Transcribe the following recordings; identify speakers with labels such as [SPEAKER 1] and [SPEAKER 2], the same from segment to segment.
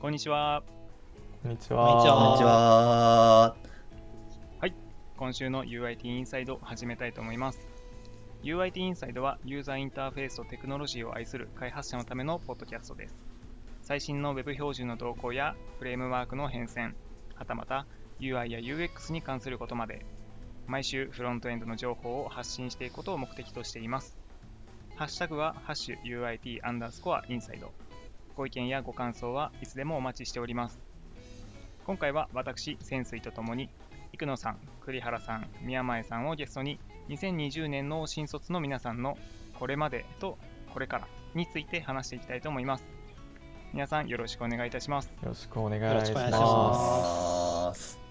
[SPEAKER 1] こんにちは。
[SPEAKER 2] こんにち
[SPEAKER 3] こんにち
[SPEAKER 2] は。
[SPEAKER 3] こんにちは。
[SPEAKER 1] 今週の UIT インサイド始めたいと思います。UIT インサイドはユーザーインターフェースとテクノロジーを愛する開発者のためのポッドキャストです。最新の Web 標準の動向やフレームワークの変遷、はたまた UI や UX に関することまで、毎週フロントエンドの情報を発信していくことを目的としています。ハッシュタグはハッシュ UIT アンダースコアインサイド。ご意見やご感想はいつでもお待ちしております。今回は私、潜水とともに生野さん、栗原さん、宮前さんをゲストに2020年の新卒の皆さんのこれまでとこれからについて話していきたいと思います。皆さんよろしくお願いいたします。
[SPEAKER 2] よろしくお願い
[SPEAKER 3] します。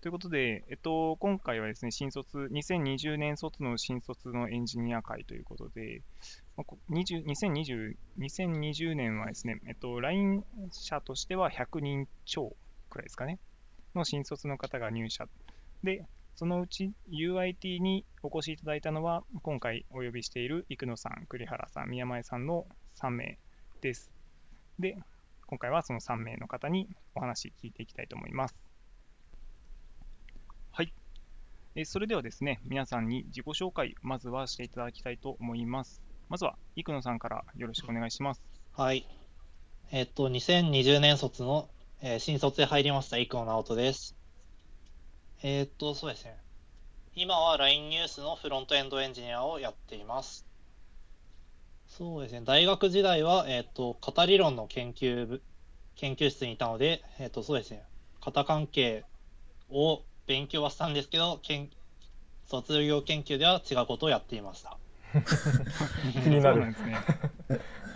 [SPEAKER 1] ということで、えっと、今回はですね、新卒、2020年卒の新卒のエンジニア会ということで、20 2020, 2020年はですね、えっと、LINE 社としては100人超くらいですかね、の新卒の方が入社。で、そのうち UIT にお越しいただいたのは、今回お呼びしている生野さん、栗原さん、宮前さんの3名です。で、今回はその3名の方にお話聞いていきたいと思います。はい。えそれではですね、皆さんに自己紹介、まずはしていただきたいと思います。まずは、生野さんからよろしくお願いします。
[SPEAKER 3] はい。えっと、2020年卒の、えー新卒で入りました、生野直人です。えっと、そうですね。今は LINE ニュースのフロントエンドエンジニアをやっています。そうですね。大学時代は、えっと、型理論の研究部、研究室にいたので、えっと、そうですね。型関係を勉強はしたんですけど、研卒業研究では違うことをやっていました。
[SPEAKER 2] 気になる
[SPEAKER 1] ですね。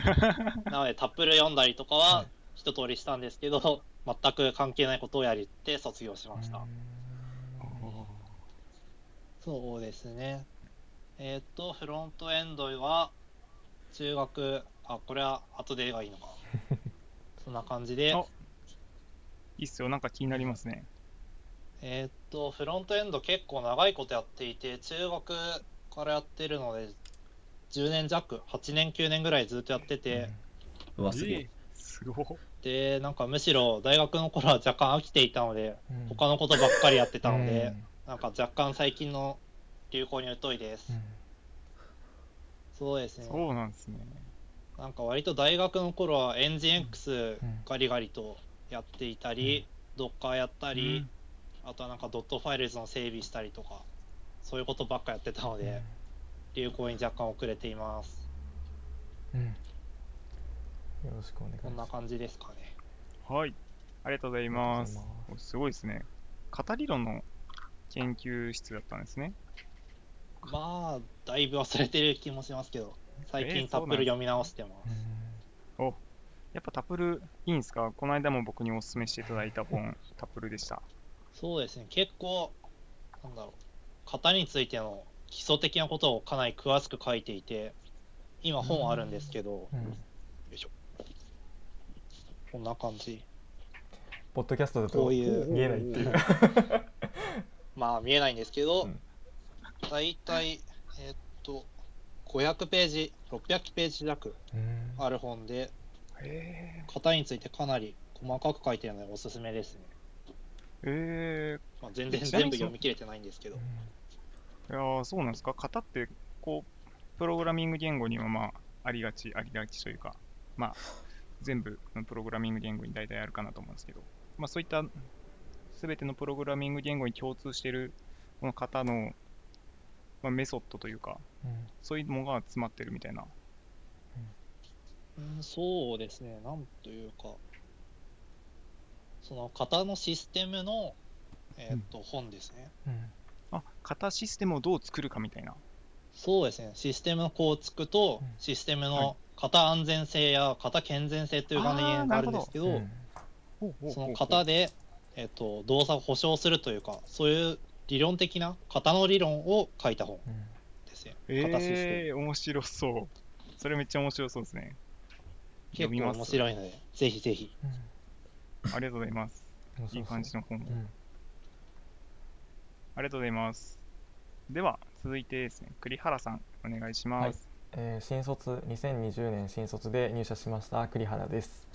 [SPEAKER 3] なので、タップル読んだりとか
[SPEAKER 2] は
[SPEAKER 3] はい一通りしたんですけど、全く関係ないことをやりって卒業しました。そうですね。えーっと、フロントエンドは、中学、あ、これは後でがいいのか。そんな感じで
[SPEAKER 1] あ、いいっすよ、なんか気になりますね。
[SPEAKER 3] えーっと、フロントエンド結構長いことやっていて、中学からやってるので、10年弱、8年、9年ぐらいずっとやってて、
[SPEAKER 4] うわ、すげえ。
[SPEAKER 1] すごい。
[SPEAKER 3] で、なんかむしろ大学の頃は若干飽きていたので、
[SPEAKER 2] うん
[SPEAKER 3] 他のことばっかりやってたので、
[SPEAKER 2] うん
[SPEAKER 3] なんか若干最近の流行に疎いです。そうですね。
[SPEAKER 1] そうなんですね。
[SPEAKER 3] なんか割と大学の頃はエンジン X ガリガリとやっていたり、ドッカーやったり、あとはなんかドットファイルズの整備したりとか、そういうことばっかやってたので、流行に若干遅れています。
[SPEAKER 2] うんうんよろしくお願いし
[SPEAKER 3] こんな
[SPEAKER 2] ます。
[SPEAKER 3] 感じですかね。
[SPEAKER 1] はい。ありがとうございます
[SPEAKER 2] ありがとうござい。
[SPEAKER 1] すごいですね。型理論の研究室だったんですね。
[SPEAKER 3] まあ、だいぶ忘れてる気もしますけど、最
[SPEAKER 1] えー
[SPEAKER 3] 近タップル読み直してます。
[SPEAKER 2] うん
[SPEAKER 1] やっぱタプルいいんですか？この間も僕にお勧めしていただいた本、タプルでした。
[SPEAKER 3] そうですね、結構、なんだろう、型についての基礎的なことをかなり詳しく書いていて、今本あるんですけど、
[SPEAKER 2] うん。
[SPEAKER 3] こんな感じ。
[SPEAKER 2] ポッドキャストだ
[SPEAKER 3] ことういう。
[SPEAKER 2] 見えないっていう。
[SPEAKER 3] まあ見えないんですけど
[SPEAKER 2] うん、
[SPEAKER 3] だいたい、えーっと、500ページ、600ページ弱
[SPEAKER 2] うん。
[SPEAKER 3] ある本で、
[SPEAKER 1] へ
[SPEAKER 3] 型についてかなり細かく書いてるのでおすすめですね。
[SPEAKER 1] え。え
[SPEAKER 3] まあ、全然全部読み切れてないんですけど。
[SPEAKER 1] ー、いやーそうなんですか？型って、こう、プログラミング言語にはまあ、ありがち、ありがちというか、まあ、全部のプログラミング言語に大体あるかなと思うんですけど、まあそういった、すべてのプログラミング言語に共通している、この型の、まあ、メソッドというか、
[SPEAKER 2] うん。
[SPEAKER 1] そういうのが詰まってるみたいな。
[SPEAKER 3] うん、そうですね、なんというか、その型のシステムの、えーっと本ですね。
[SPEAKER 2] うん
[SPEAKER 1] あ、型システムをどう作るかみたいな。
[SPEAKER 3] そうですね、システムの構築と
[SPEAKER 2] うん、
[SPEAKER 3] システム
[SPEAKER 1] はい
[SPEAKER 3] の型安全性や型健全性という概念があるんですけど、その型で、えっと、動作を保証するというか、そういう理論的な型の理論を書いた本
[SPEAKER 2] うん
[SPEAKER 3] ですね。型システム。
[SPEAKER 1] えー、面白そう。それめっちゃ面白そうですね。
[SPEAKER 3] 結構面白いので、ぜひぜひ。
[SPEAKER 1] ありがとうございます。いい感じの本を。
[SPEAKER 2] うん
[SPEAKER 1] ありがとうございます。では、続いてですね、栗原さん、お願いします。
[SPEAKER 2] えー新卒2020年新卒で入社しました栗原です。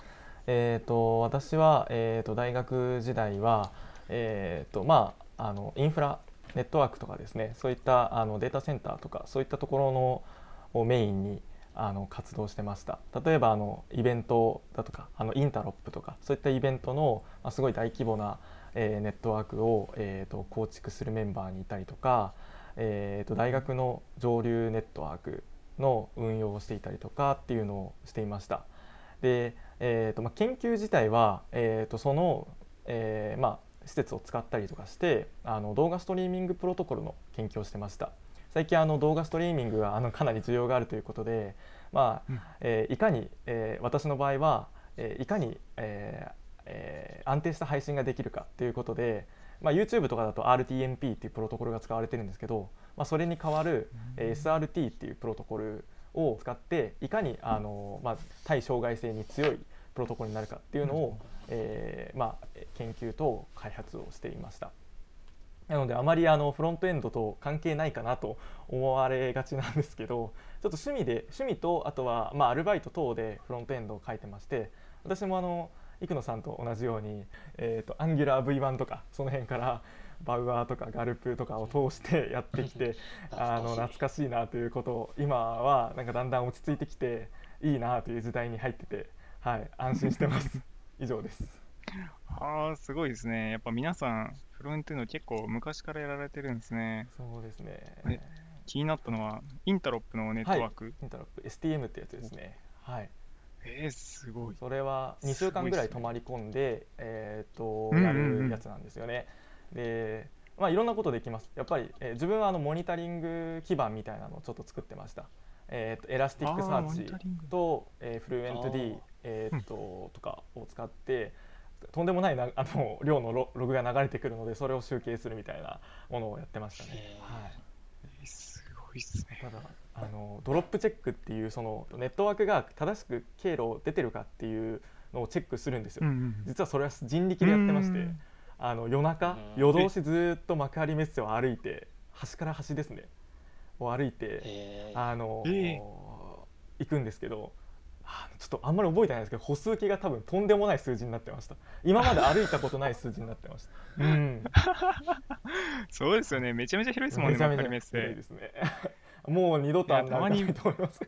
[SPEAKER 2] えー、と私は、えー、と大学時代は、えーとまあ、あのインフラネットワークとかですねそういったあのデータセンターとかそういったところのをメインにあの活動してました例えばあのイベントだとかあのインタロップとかそういったイベントの、まあ、すごい大規模な、えーネットワークを、えー、と構築するメンバーにいたりとか、えー、と大学の上流ネットワークの運用をしていたりとかっていうのをしていました。で、えーとまあ、研究自体は、えー、とその、えーまあ、施設を使ったりとかしてあの動画ストリーミングプロトコルの研究をしてました。最近あの動画ストリーミングがあのかなり需要があるということで、まあ
[SPEAKER 1] うん。
[SPEAKER 2] えーいかに、えー私の場合は、えーいかに、えーえー安定した配信ができるかということで、まあ、YouTube とかだと RTMP っていうプロトコルが使われてるんですけど、まあ、それに代わる、えー SRT っていうプロトコルを使っていかにあの、まあ、対障害性に強いプロトコルになるかっていうのを、えーまあ、研究と開発をしていました。なのであまりあのフロントエンドと関係ないかなと思われがちなんですけどちょっと趣味で趣味とあとはまあアルバイト等でフロントエンドを書いてまして私もあの生野さんと同じように、えー、と AngularV1 とかその辺からバウアーとかガルプとかを通して やってきてあの懐かしいなということを今はなんかだんだん落ち着いてきていいなという時代に入ってて、はい、安心してます 以上です。
[SPEAKER 1] ああ、すごいですね。やっぱ皆さん、フロントエンド結構昔からやられてるんですね。
[SPEAKER 2] そうですね
[SPEAKER 1] え気になったのは、 Interop のネットワーク。
[SPEAKER 2] Interop STM ってやつですね。はい。
[SPEAKER 1] えー、すごい。
[SPEAKER 2] それは2週間ぐらい泊まり込んで、えー、と
[SPEAKER 1] うんうん
[SPEAKER 2] や
[SPEAKER 1] うん
[SPEAKER 2] るやつなんですよね。で、まあいろんなことできます。やっぱり、えー自分はあのモニタリング基盤みたいなのをちょっと作ってました。えー、と
[SPEAKER 1] Elasticsearch
[SPEAKER 2] と、えーフルエント D えー、ととかを使って。とんでもないな あの量のロログが流れてくるのでそれを集計するみたいなものをやってましたね。はい。
[SPEAKER 1] えーすごいっすね。
[SPEAKER 2] ただあのドロップチェックっていうそのネットワークが正しく経路出てるかっていうのをチェックするんですよ、
[SPEAKER 1] うんうん
[SPEAKER 2] 実はそれは人力でやってまして
[SPEAKER 1] うん
[SPEAKER 2] あの夜中
[SPEAKER 3] うん
[SPEAKER 2] 夜通しずーっと幕張メッセを歩いて端から端ですね。を歩いて
[SPEAKER 3] えー。
[SPEAKER 2] あの、
[SPEAKER 1] え
[SPEAKER 2] 行くんですけどちょっとあんまり覚えてないんですけど歩数計が多分とんでもない数字になってました。今まで歩いたことない数字になってました。うん。
[SPEAKER 1] そうですよね。めちゃめちゃ広いですもんね、
[SPEAKER 2] めちゃめちゃ広いで。すね。もう二度とあんな歩かないと思います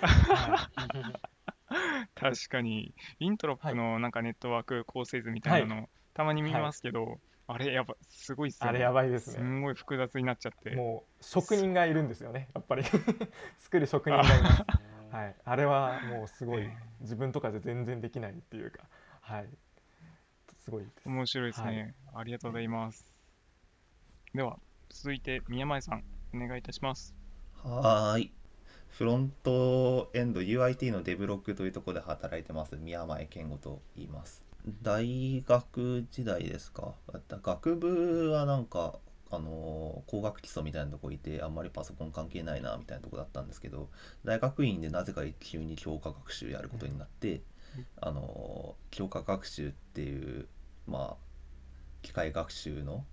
[SPEAKER 2] はい
[SPEAKER 1] 確かに、イントロップのなんかネットワーク構成図みたいなの、たまに見ますけど、あれやば、すごいっすよね。
[SPEAKER 2] あれやばいです
[SPEAKER 1] す
[SPEAKER 2] ね
[SPEAKER 1] んごい複雑になっちゃって。
[SPEAKER 2] もう職人がいるんですよねやっぱり。作る職人がいます、はい、あれはもうすごい
[SPEAKER 1] え
[SPEAKER 2] 自分とかじゃ全然できないっていうかはいすごいです
[SPEAKER 1] 面白いですね。ありがとうございます。では、続いて宮前さん、お願いいたします。
[SPEAKER 4] はーい。フロントエンド UIT のデブロックというところで働いてます宮前健吾と言います。大学時代ですか？学部はなんか、あのー工学基礎みたいなとこいてあんまりパソコン関係ないなみたいなとこだったんですけど大学院でなぜか急に強化学習やることになって、あのー強化学習っていうまあ機械学習の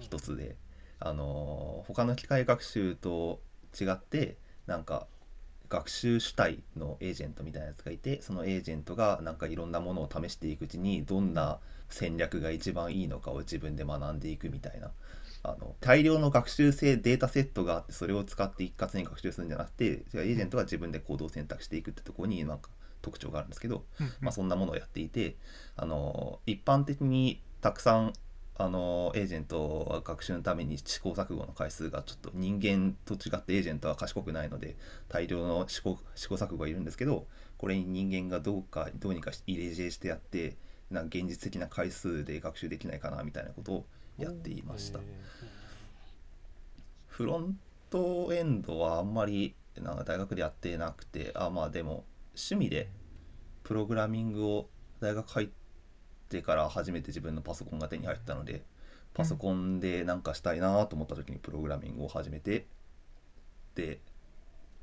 [SPEAKER 4] 一つで、あの他の機械学習と違ってなんか学習主体のエージェントみたいなやつがいてそのエージェントがなんかいろんなものを試していくうちにどんな戦略が一番いいのかを自分で学んでいくみたいなあの大量の学習性データセットがあってそれを使って一括に学習するんじゃなくてじゃあエージェントが自分で行動を選択していくってところになんか特徴があるん。ですけど、まあ、そんなものをやっていてあの一般的にたくさんあのエージェントは学習のために試行錯誤の回数がちょっと人間と違ってエージェントは賢くないので大量の試行試行錯誤がいるんですけどこれに人間がどうかどうにか入れ知恵してやってなんか現実的な回数で学習できないかなみたいなことをやっていました。フロントエンドはあんまりなんか大学でやってなくてあまあでも趣味でプログラミングを大学入ってから初めて自分のパソコンが手に入ったのでパソコンでなんかしたいなと思った時にプログラミングを始めてで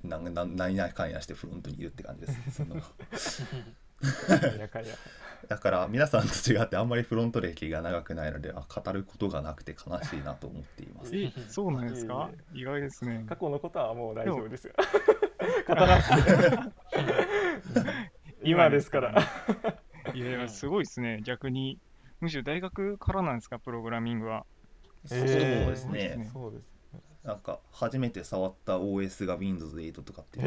[SPEAKER 4] 何々かんやしてフロントにいるって感じですその だから皆さんと違ってあんまりフロント歴が長くないのであ語ることがなくて悲しいなと思っています。
[SPEAKER 1] え、そうなんですか？意外ですね。
[SPEAKER 2] 過去のことはもう大丈夫ですよ。語らな今ですから。
[SPEAKER 1] いやいや、すごいですね。逆に。むしろ大学からなんですか、プログラミングは。
[SPEAKER 4] そう
[SPEAKER 2] えー
[SPEAKER 4] ですね。
[SPEAKER 2] そうです
[SPEAKER 4] なんか初めて触った OS が Windows 8とかっていう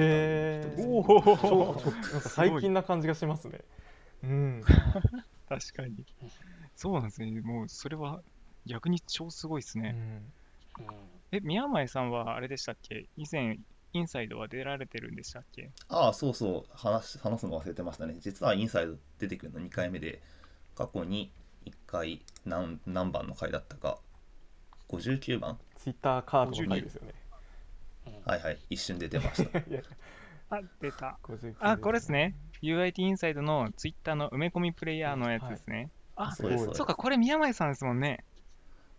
[SPEAKER 4] 人ですね
[SPEAKER 2] 最近な感じがしますね。うん。
[SPEAKER 1] 確かに。そうなんですね。もうそれは逆に超すごいですね。
[SPEAKER 2] うん。
[SPEAKER 3] うん
[SPEAKER 1] え、宮前さんはあれでしたっけ？以前、インサイドは出られてるんでしたっけ？
[SPEAKER 4] ああそうそう。話話すの忘れてましたね。実はインサイド出てくるの2回目で過去に1回何何番の回だったか。59番？
[SPEAKER 2] ツイッターカードの回ですよね。
[SPEAKER 3] うん。
[SPEAKER 4] はいはい一瞬出てました。
[SPEAKER 1] あ、出た。
[SPEAKER 2] 59
[SPEAKER 1] あ、これですね。UIT インサイドのツイッターの埋め込みプレイヤーのやつですね。あ、
[SPEAKER 4] そうですそうです。
[SPEAKER 1] そうか、これ宮前さんですもんね。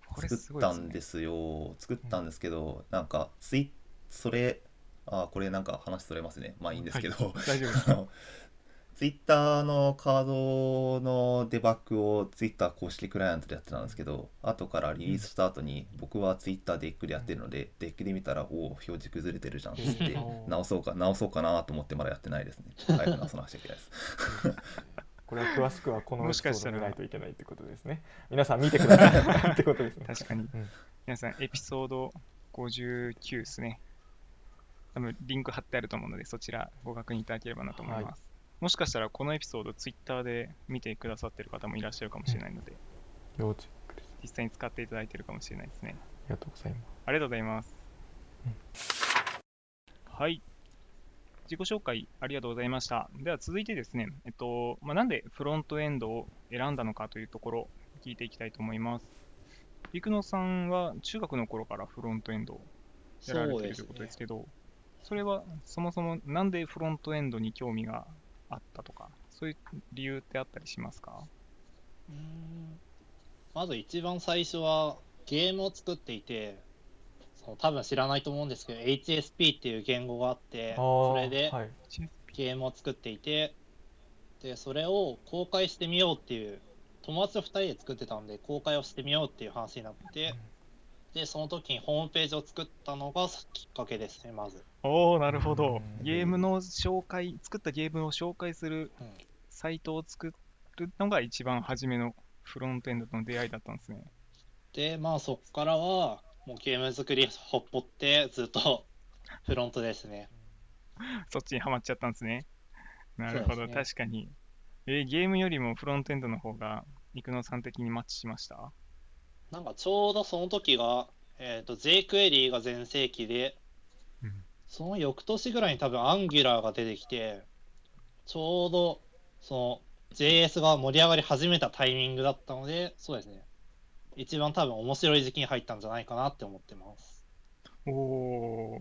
[SPEAKER 1] これす
[SPEAKER 4] 作
[SPEAKER 1] ごいね。
[SPEAKER 4] ったんですよ。作ったんですけどなんかツイそれあこれなんか話それますね。まあいいんですけど、
[SPEAKER 1] 大丈夫です
[SPEAKER 4] ツイッターのカードのデバッグをツイッター公式クライアントでやってたんですけど後からリリースした後に僕はツイッターデックでやってるのでデックで見たらおお表示崩れてるじゃん。っつって
[SPEAKER 2] うん。
[SPEAKER 4] 直そうか直そうかなと思ってまだやってないですね。早く直さなくちゃいけないです。
[SPEAKER 2] これは詳しくはこのエピソ
[SPEAKER 1] もしかしたら。
[SPEAKER 2] ード見ないといけないってことですね。皆さん見てください。ってことですね。
[SPEAKER 1] 確かに。
[SPEAKER 2] うん。
[SPEAKER 1] 皆さん、エピソード59ですね。多分リンク貼ってあると思うので、そちらご確認いただければなと思います。
[SPEAKER 2] は
[SPEAKER 1] もしかしたらこのエピソード、ツイッターで見てくださってる方もいらっしゃるかもしれないので、
[SPEAKER 2] 要チェックです
[SPEAKER 1] 実際に使っていただいてるかもしれないですね。
[SPEAKER 2] ありがとうございます
[SPEAKER 1] ありがとうございます。
[SPEAKER 2] うん
[SPEAKER 1] はい。自己紹介ありがとうございました。では続いてですね、えっと、まあ、なんでフロントエンドを選んだのかというところ、聞いていきたいと思います。陸野さんは中学の頃からフロントエンドをやられているということですけど、それはそもそもなんでフロントエンドに興味があったとか、そういう理由ってあったりしますか？
[SPEAKER 3] うーん。まず一番最初はゲームを作っていてその多分知らないと思うんですけど HSP っていう言語があってそれで
[SPEAKER 2] はい。
[SPEAKER 3] ゲームを作っていてでそれを公開してみようっていう友達と2人で作ってたんで公開をしてみようっていう話になってでその時にホームページを作ったのがきっかけですねまず、
[SPEAKER 1] おー、なるほど
[SPEAKER 2] う。ん
[SPEAKER 1] ゲームの紹介、作ったゲームを紹介する
[SPEAKER 3] うん
[SPEAKER 1] サイトを作るのが一番初めのフロントエンドとの出会いだったんですね。
[SPEAKER 3] でまあそこからはもうゲーム作りほっぽってずっと フロントですね
[SPEAKER 1] そっちにはまっちゃったんですね。なるほど、
[SPEAKER 3] ね
[SPEAKER 1] 確かに。えーゲームよりもフロントエンドの方が、生野さん的にマッチしました？
[SPEAKER 3] なんかちょうどその時が、えー、と jQuery が全盛期で、
[SPEAKER 1] うん
[SPEAKER 3] その翌年ぐらいに多分 Angular が出てきて、ちょうどその JS が盛り上がり始めたタイミングだったので、そうですね。一番多分面白い時期に入ったんじゃないかなって思ってます。
[SPEAKER 1] おー、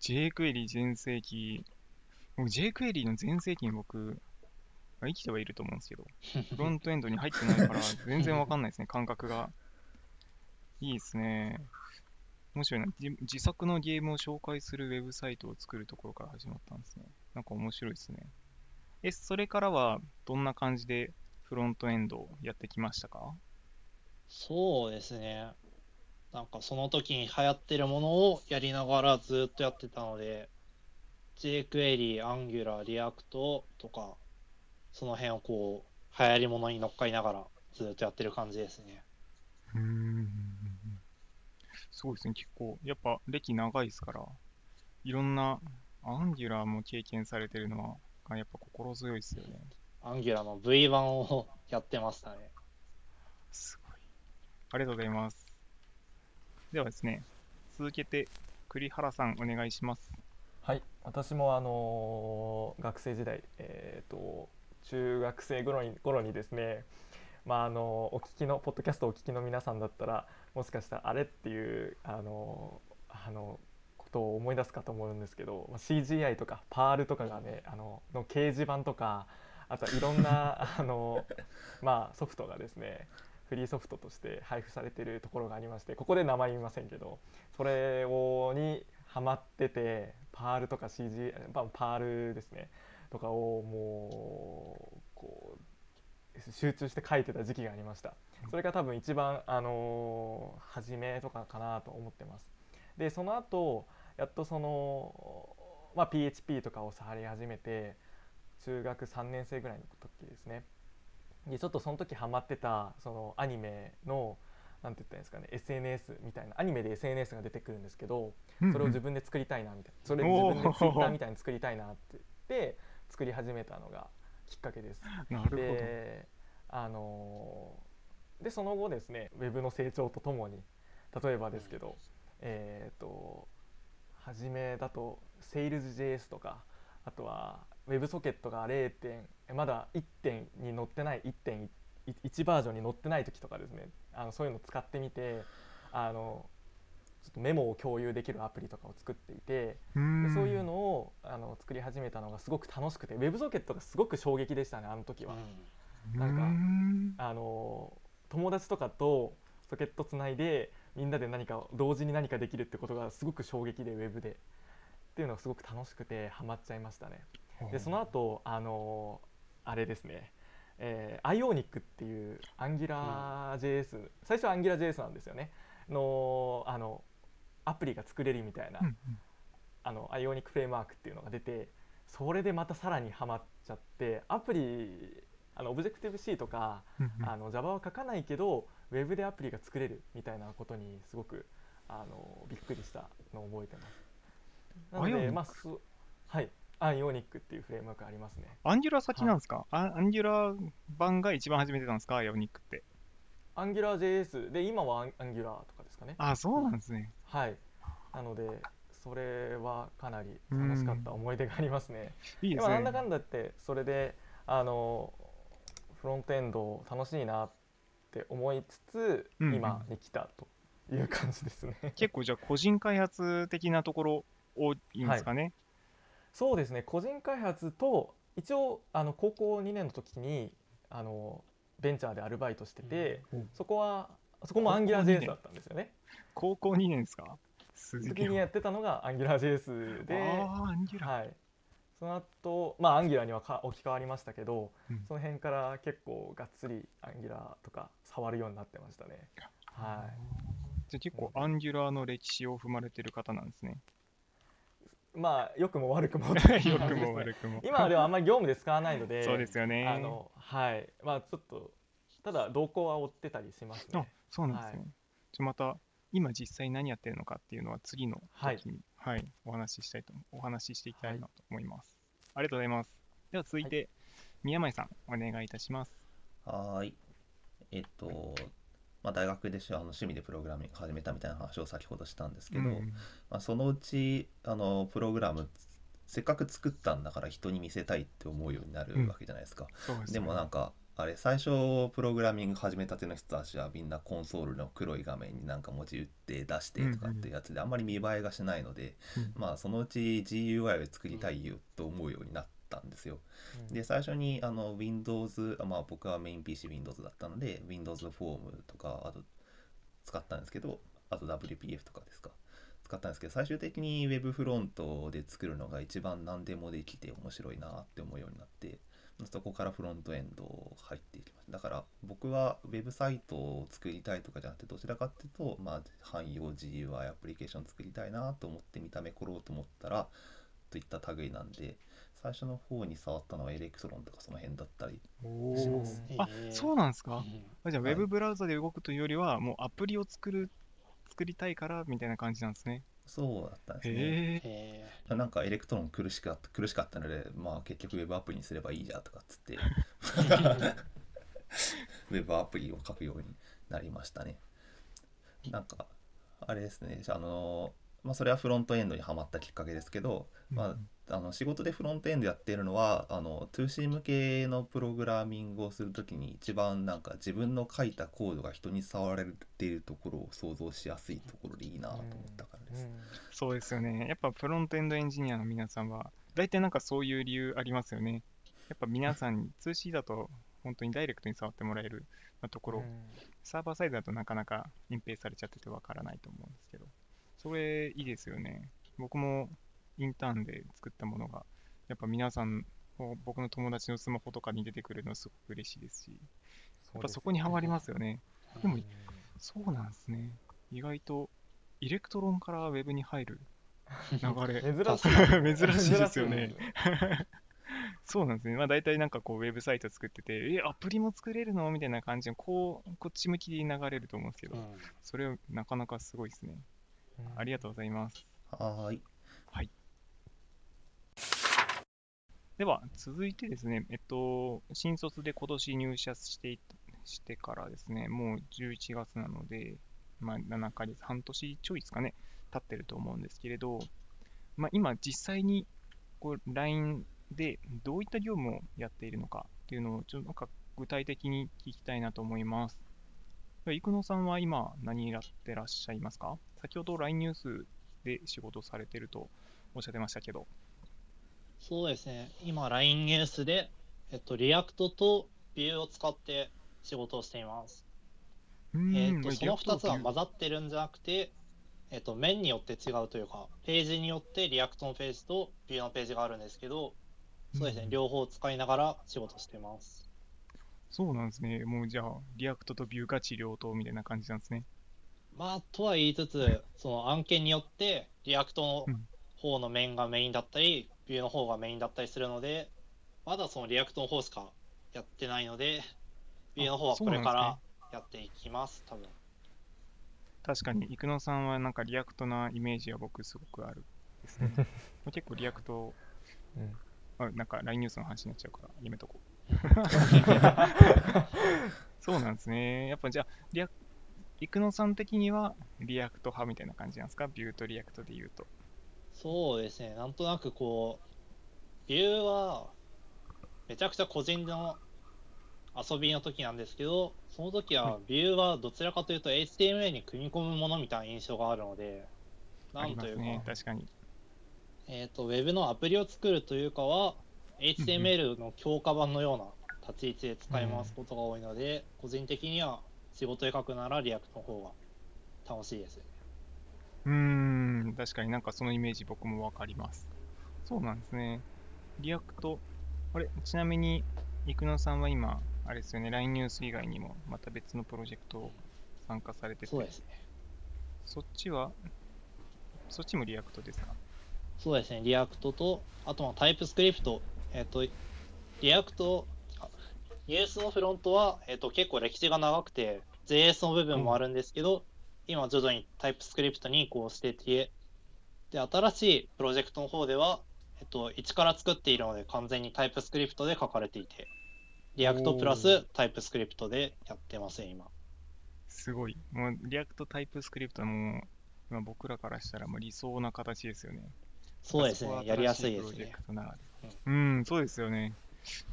[SPEAKER 1] jQuery 全盛期。もう jQuery の全盛期に僕、まあ生きてはいると思うんですけど、フロントエンドに入ってないから全然わかんないですね、感覚が。いいですね。面白いな。自自作のゲームを紹介するウェブサイトを作るところから始まったんですね。なんか面白いですね。え、それからはどんな感じでフロントエンドをやってきましたか？
[SPEAKER 3] そうですね。なんかその時に流行ってるものをやりながらずっとやってたので、jQuery、Angular、React とか、その辺をこう、流行りものに乗っかりながらずっとやってる感じですね。
[SPEAKER 1] うーん。すごいですね、結構。やっぱ歴長いですから、いろんなアンギュラーも経験されてるのは、やっぱ心強いですよね。
[SPEAKER 3] Angular の V 版をやってましたね。
[SPEAKER 1] すごい。ありがとうございます。ではですね、続けて栗原さんお願いします。
[SPEAKER 2] はい、私もあの学生時代、えー、と中学生頃に頃にですね、まあ、あのお聞きのポッドキャストをお聞きの皆さんだったらもしかしたらあれっていうあのあのことを思い出すかと思うんですけどまあ CGI とかパールとかがねあのの掲示板とかあとはいろんな あの、まあ、ソフトがですねフリーソフトとして配布されているところがありましてここで名前言いませんけどそれをにハマっててパールとか CG パパールですねとかをもうこう集中して書いてた時期がありましたそれが多分一番あの初めとかかなと思ってます。でその後やっとその、まあ、PHP とかを触り始めて中学3年生ぐらいの時ですね。でちょっとその時ハマってたそのアニメのなんて言ったんですかね SNS みたいなアニメで SNS が出てくるんですけどそれを自分で作りたいなみたいな。それ自分で Twitter みたいに作りたいなって言って作り始めたのがきっかけです。
[SPEAKER 1] なるほど。
[SPEAKER 2] であのでその後ですねウェブの成長とともに例えばですけど、えっ、と初めだと Sales.js とかあとは WebSocket が0点まだ1点に載ってない1.1バージョンに載ってない時とかですねあのそういうの使ってみてあのちょっとメモを共有できるアプリとかを作っていて
[SPEAKER 1] うーん。
[SPEAKER 2] でそういうのをあの作り始めたのがすごく楽しくて WebSocket がすごく衝撃でしたねあの時は。なんか
[SPEAKER 1] うーん。
[SPEAKER 2] あの友達とかとソケットつないでみんなで何か同時に何かできるってことがすごく衝撃でウェブで。っていうのがすごく楽しくてハマっちゃいましたね。でその後あのあれですね、えー、Ionic っていう AngularJS、最初は AngularJS なんですよね。のあのアプリが作れるみたいな、
[SPEAKER 1] うんうん。
[SPEAKER 2] あの Ionic フレームワークっていうのが出てそれでまたさらにハマっちゃってアプリあの Objective-C とか
[SPEAKER 1] うんうん
[SPEAKER 2] あの Java は書かないけどウェブでアプリが作れるみたいなことにすごくあのびっくりしたのを覚えてます。なので？まあすはいアイオニックっていうフレームワークありますね。
[SPEAKER 1] アンギュラー先なんですか、アアンギュラー版が一番初めてなんですか？アイオニックって。
[SPEAKER 2] AngularJS で今は Angular とかですかね。
[SPEAKER 1] あ、そうなんですね。
[SPEAKER 2] はい。なのでそれはかなり楽しかった思い出がありますね。
[SPEAKER 1] いいですね。
[SPEAKER 2] でもなんだかんだってそれであのフロントエンド楽しいなって思いつつ、
[SPEAKER 1] うんうん
[SPEAKER 2] 今に来たという感じですね。
[SPEAKER 1] 結構じゃあ個人開発的なところ多いんですかね？
[SPEAKER 2] そうですね個人開発と一応あの高校2年の時にあのベンチャーでアルバイトしてて、
[SPEAKER 1] うん
[SPEAKER 2] そこはそこも
[SPEAKER 1] 高校
[SPEAKER 2] AngularJS
[SPEAKER 1] 二年
[SPEAKER 2] だったんですよね。
[SPEAKER 1] 高校2年ですか？すげえ。
[SPEAKER 2] 時にやってたのが AngularJS で、
[SPEAKER 1] ああ、アンギュラー。
[SPEAKER 2] はい、その後まあ Angular にはか置き換わりましたけど、
[SPEAKER 1] うん
[SPEAKER 2] その辺から結構がっつり Angular とか触るようになってましたね。は
[SPEAKER 1] じゃあ結構アンギュラーの歴史を踏まれてる方なんですね。
[SPEAKER 2] い、まあ良くも悪くも
[SPEAKER 1] 良くも悪くも。
[SPEAKER 2] 今はではあんまり業務で使わないので
[SPEAKER 1] そうですよね。
[SPEAKER 2] あのはいまあちょっとただ動向は追ってたりします
[SPEAKER 1] あ
[SPEAKER 2] ね。
[SPEAKER 1] そうなんですね。
[SPEAKER 2] はい
[SPEAKER 1] じゃあまた今実際何やってるのかっていうのは次の時に、はいお話ししたいとお話ししていきたいなと思います。ありがとうございます。では続いて、宮前さんお願いいたします。
[SPEAKER 4] はーい。えっと、まあ、大学でしあの趣味でプログラミング始めたみたいな話を先ほどしたんですけど、
[SPEAKER 1] うん
[SPEAKER 4] まあ、そのうちあのプログラムせっかく作ったんだから人に見せたいって思うようになるわけじゃないですか。
[SPEAKER 1] そうです
[SPEAKER 4] でもなんかあれ最初プログラミング始めたての人たちはみんなコンソールの黒い画面になんか文字打って出してとかってやつであんまり見栄えがしないので、
[SPEAKER 1] うん。
[SPEAKER 4] まあそのうち GUI を作りたいよと思うようになったんですよ。
[SPEAKER 2] うん。
[SPEAKER 4] で最初にあの Windows あまあ僕はメイン PC Windows だったので Windows フォームとかあと使ったんですけどあと WPF とかですか。使ったんですけど最終的に Web フロントで作るのが一番何でもできて面白いなって思うようになってそこからフロントエンド入っていきましただから僕はウェブサイトを作りたいとかじゃなくてどちらかっていうとまあ汎用 GUI アプリケーション作りたいなと思って見た目凝ろうと思ったらといった類なんで最初の方に触ったのは Electron とかその辺だったり
[SPEAKER 1] お
[SPEAKER 4] します。
[SPEAKER 1] ー。あそうなんですか、
[SPEAKER 3] うん
[SPEAKER 1] あじゃあウ
[SPEAKER 4] はい。
[SPEAKER 1] ェブブラウザで動くというよりはもうアプリを作る作りたいからみたいな感じなんですね。
[SPEAKER 4] そうだったんですね。なんか Electron 苦しかった苦しかったのでまあ結局ウェブアプリにすればいいじゃんとかっつって。ウェブアプリを書くようになりましたね。なんかあれですね。あのまあそれはフロントエンドにはまったきっかけですけど、まあ、あの仕事でフロントエンドやっているのはあの 2C 向けのプログラミングをするときに一番なんか自分の書いたコードが人に触られているところを想像しやすいところでいいなと思ったからです、
[SPEAKER 1] そうですよね。やっぱフロントエンドエンジニアの皆さんは大体なんかそういう理由ありますよね。やっぱ皆さん 2C だと本当にダイレクトに触ってもらえるところ、
[SPEAKER 2] うん
[SPEAKER 1] サーバーサイドだとなかなか隠蔽されちゃっててわからないと思うんですけど、それいいですよね。僕もインターンで作ったものが、やっぱ皆さん、僕の友達のスマホとかに出てくるのすごく嬉しいですし、やっぱそこにはまりますよね。でも
[SPEAKER 2] うん
[SPEAKER 1] そうなんですね。意外と、イレクトロンからウェブに入る 流れ。
[SPEAKER 2] 珍しい
[SPEAKER 1] 珍しいですよね そうなんですね。まあ大体なんかこうウェブサイト作ってて、え、アプリも作れるの？みたいな感じの、こう、こっち向きで流れると思うんですけど、
[SPEAKER 3] うん
[SPEAKER 1] それはなかなかすごいですね。ありがとうございます。
[SPEAKER 4] はーい。
[SPEAKER 1] では、続いてですね、えっと、新卒で今年入社していしてからですね、もう11月なので、まあ、7ヶ月、半年ちょいですかね、経ってると思うんですけれど、まあ、今、実際にこう LINE でどういった業務をやっているのかっていうのを、ちょっとなんか具体的に聞きたいなと思います。生野さんは今、何やってらっしゃいますか？先ほど LINE ニュースで仕事されてるとおっしゃってましたけど。
[SPEAKER 3] そうですね。今、LINE ニュースで、えっと、 React と Vue を使って仕事をしています。
[SPEAKER 1] うーん
[SPEAKER 3] えっと、
[SPEAKER 1] まあ
[SPEAKER 3] その2つは混ざってるんじゃなくて、えっと、面によって違うというか、ページによって React のページと Vue のページがあるんですけど、そうですね、
[SPEAKER 1] うん
[SPEAKER 3] 両方使いながら仕事してます。
[SPEAKER 1] そうなんですね。もうじゃあ、 React と Vue が両刀みたいな感じなんですね。
[SPEAKER 3] まあ、とは言いつつ、その案件によって、 React の
[SPEAKER 1] うん
[SPEAKER 3] 方の面がメインだったり、 Vue の方がメインだったりするので、まだその React の方しかやってないので、 Vue の方はこれからやっていきます、多分。
[SPEAKER 1] 確かに、生野さんはなんか React なイメージは僕すごくあるですね。も う結構 React、
[SPEAKER 2] うん
[SPEAKER 1] あなんか LINE ニュースの話になっちゃうからやめとこう。そうなんですね。やっぱじゃあ、リア生野さん的には React 派みたいな感じなんですか？ Vue と React で言うと。
[SPEAKER 3] そうですね、なんとなくこう、 Vue はめちゃくちゃ個人の遊びの時なんですけど、その時は Vue はどちらかというと HTML に組み込むものみたいな印象があるので、
[SPEAKER 1] あ
[SPEAKER 3] なんというか、
[SPEAKER 1] ね。確かに。
[SPEAKER 3] えっ、と、ウェブのアプリを作るというかは、HTML の強化版のような立ち位置で使い回すことが多いので、個人的には仕事で書くなら React の方が楽しいです。
[SPEAKER 1] うーん、確かになんかそのイメージ僕もわかります。そうなんですね。 React、あれ、ちなみに、生野さんは今、あれですよね、LINE ニュース以外にもまた別のプロジェクトを参加されてて、
[SPEAKER 3] そうですね。
[SPEAKER 1] そっちは、そっちも React ですか？
[SPEAKER 3] そうですね、 React と、あとは TypeScript。えっ、と、 React、あニュースのフロントは、えっ、と、結構歴史が長くて、JS の部分もあるんですけど、今徐々に TypeScript に移行していて、で、新しいプロジェクトの方では、えっと、一から作っているので完全に TypeScript で書かれていて、 React プラ
[SPEAKER 1] お
[SPEAKER 3] ス TypeScript でやってますね、今。
[SPEAKER 1] すごい。もう、 React TypeScript はもう、今僕らからしたらもう理想な形ですよね。
[SPEAKER 3] そうですね、やりやすいですね
[SPEAKER 1] 新しプロジェク。トならでうん、そうですよね。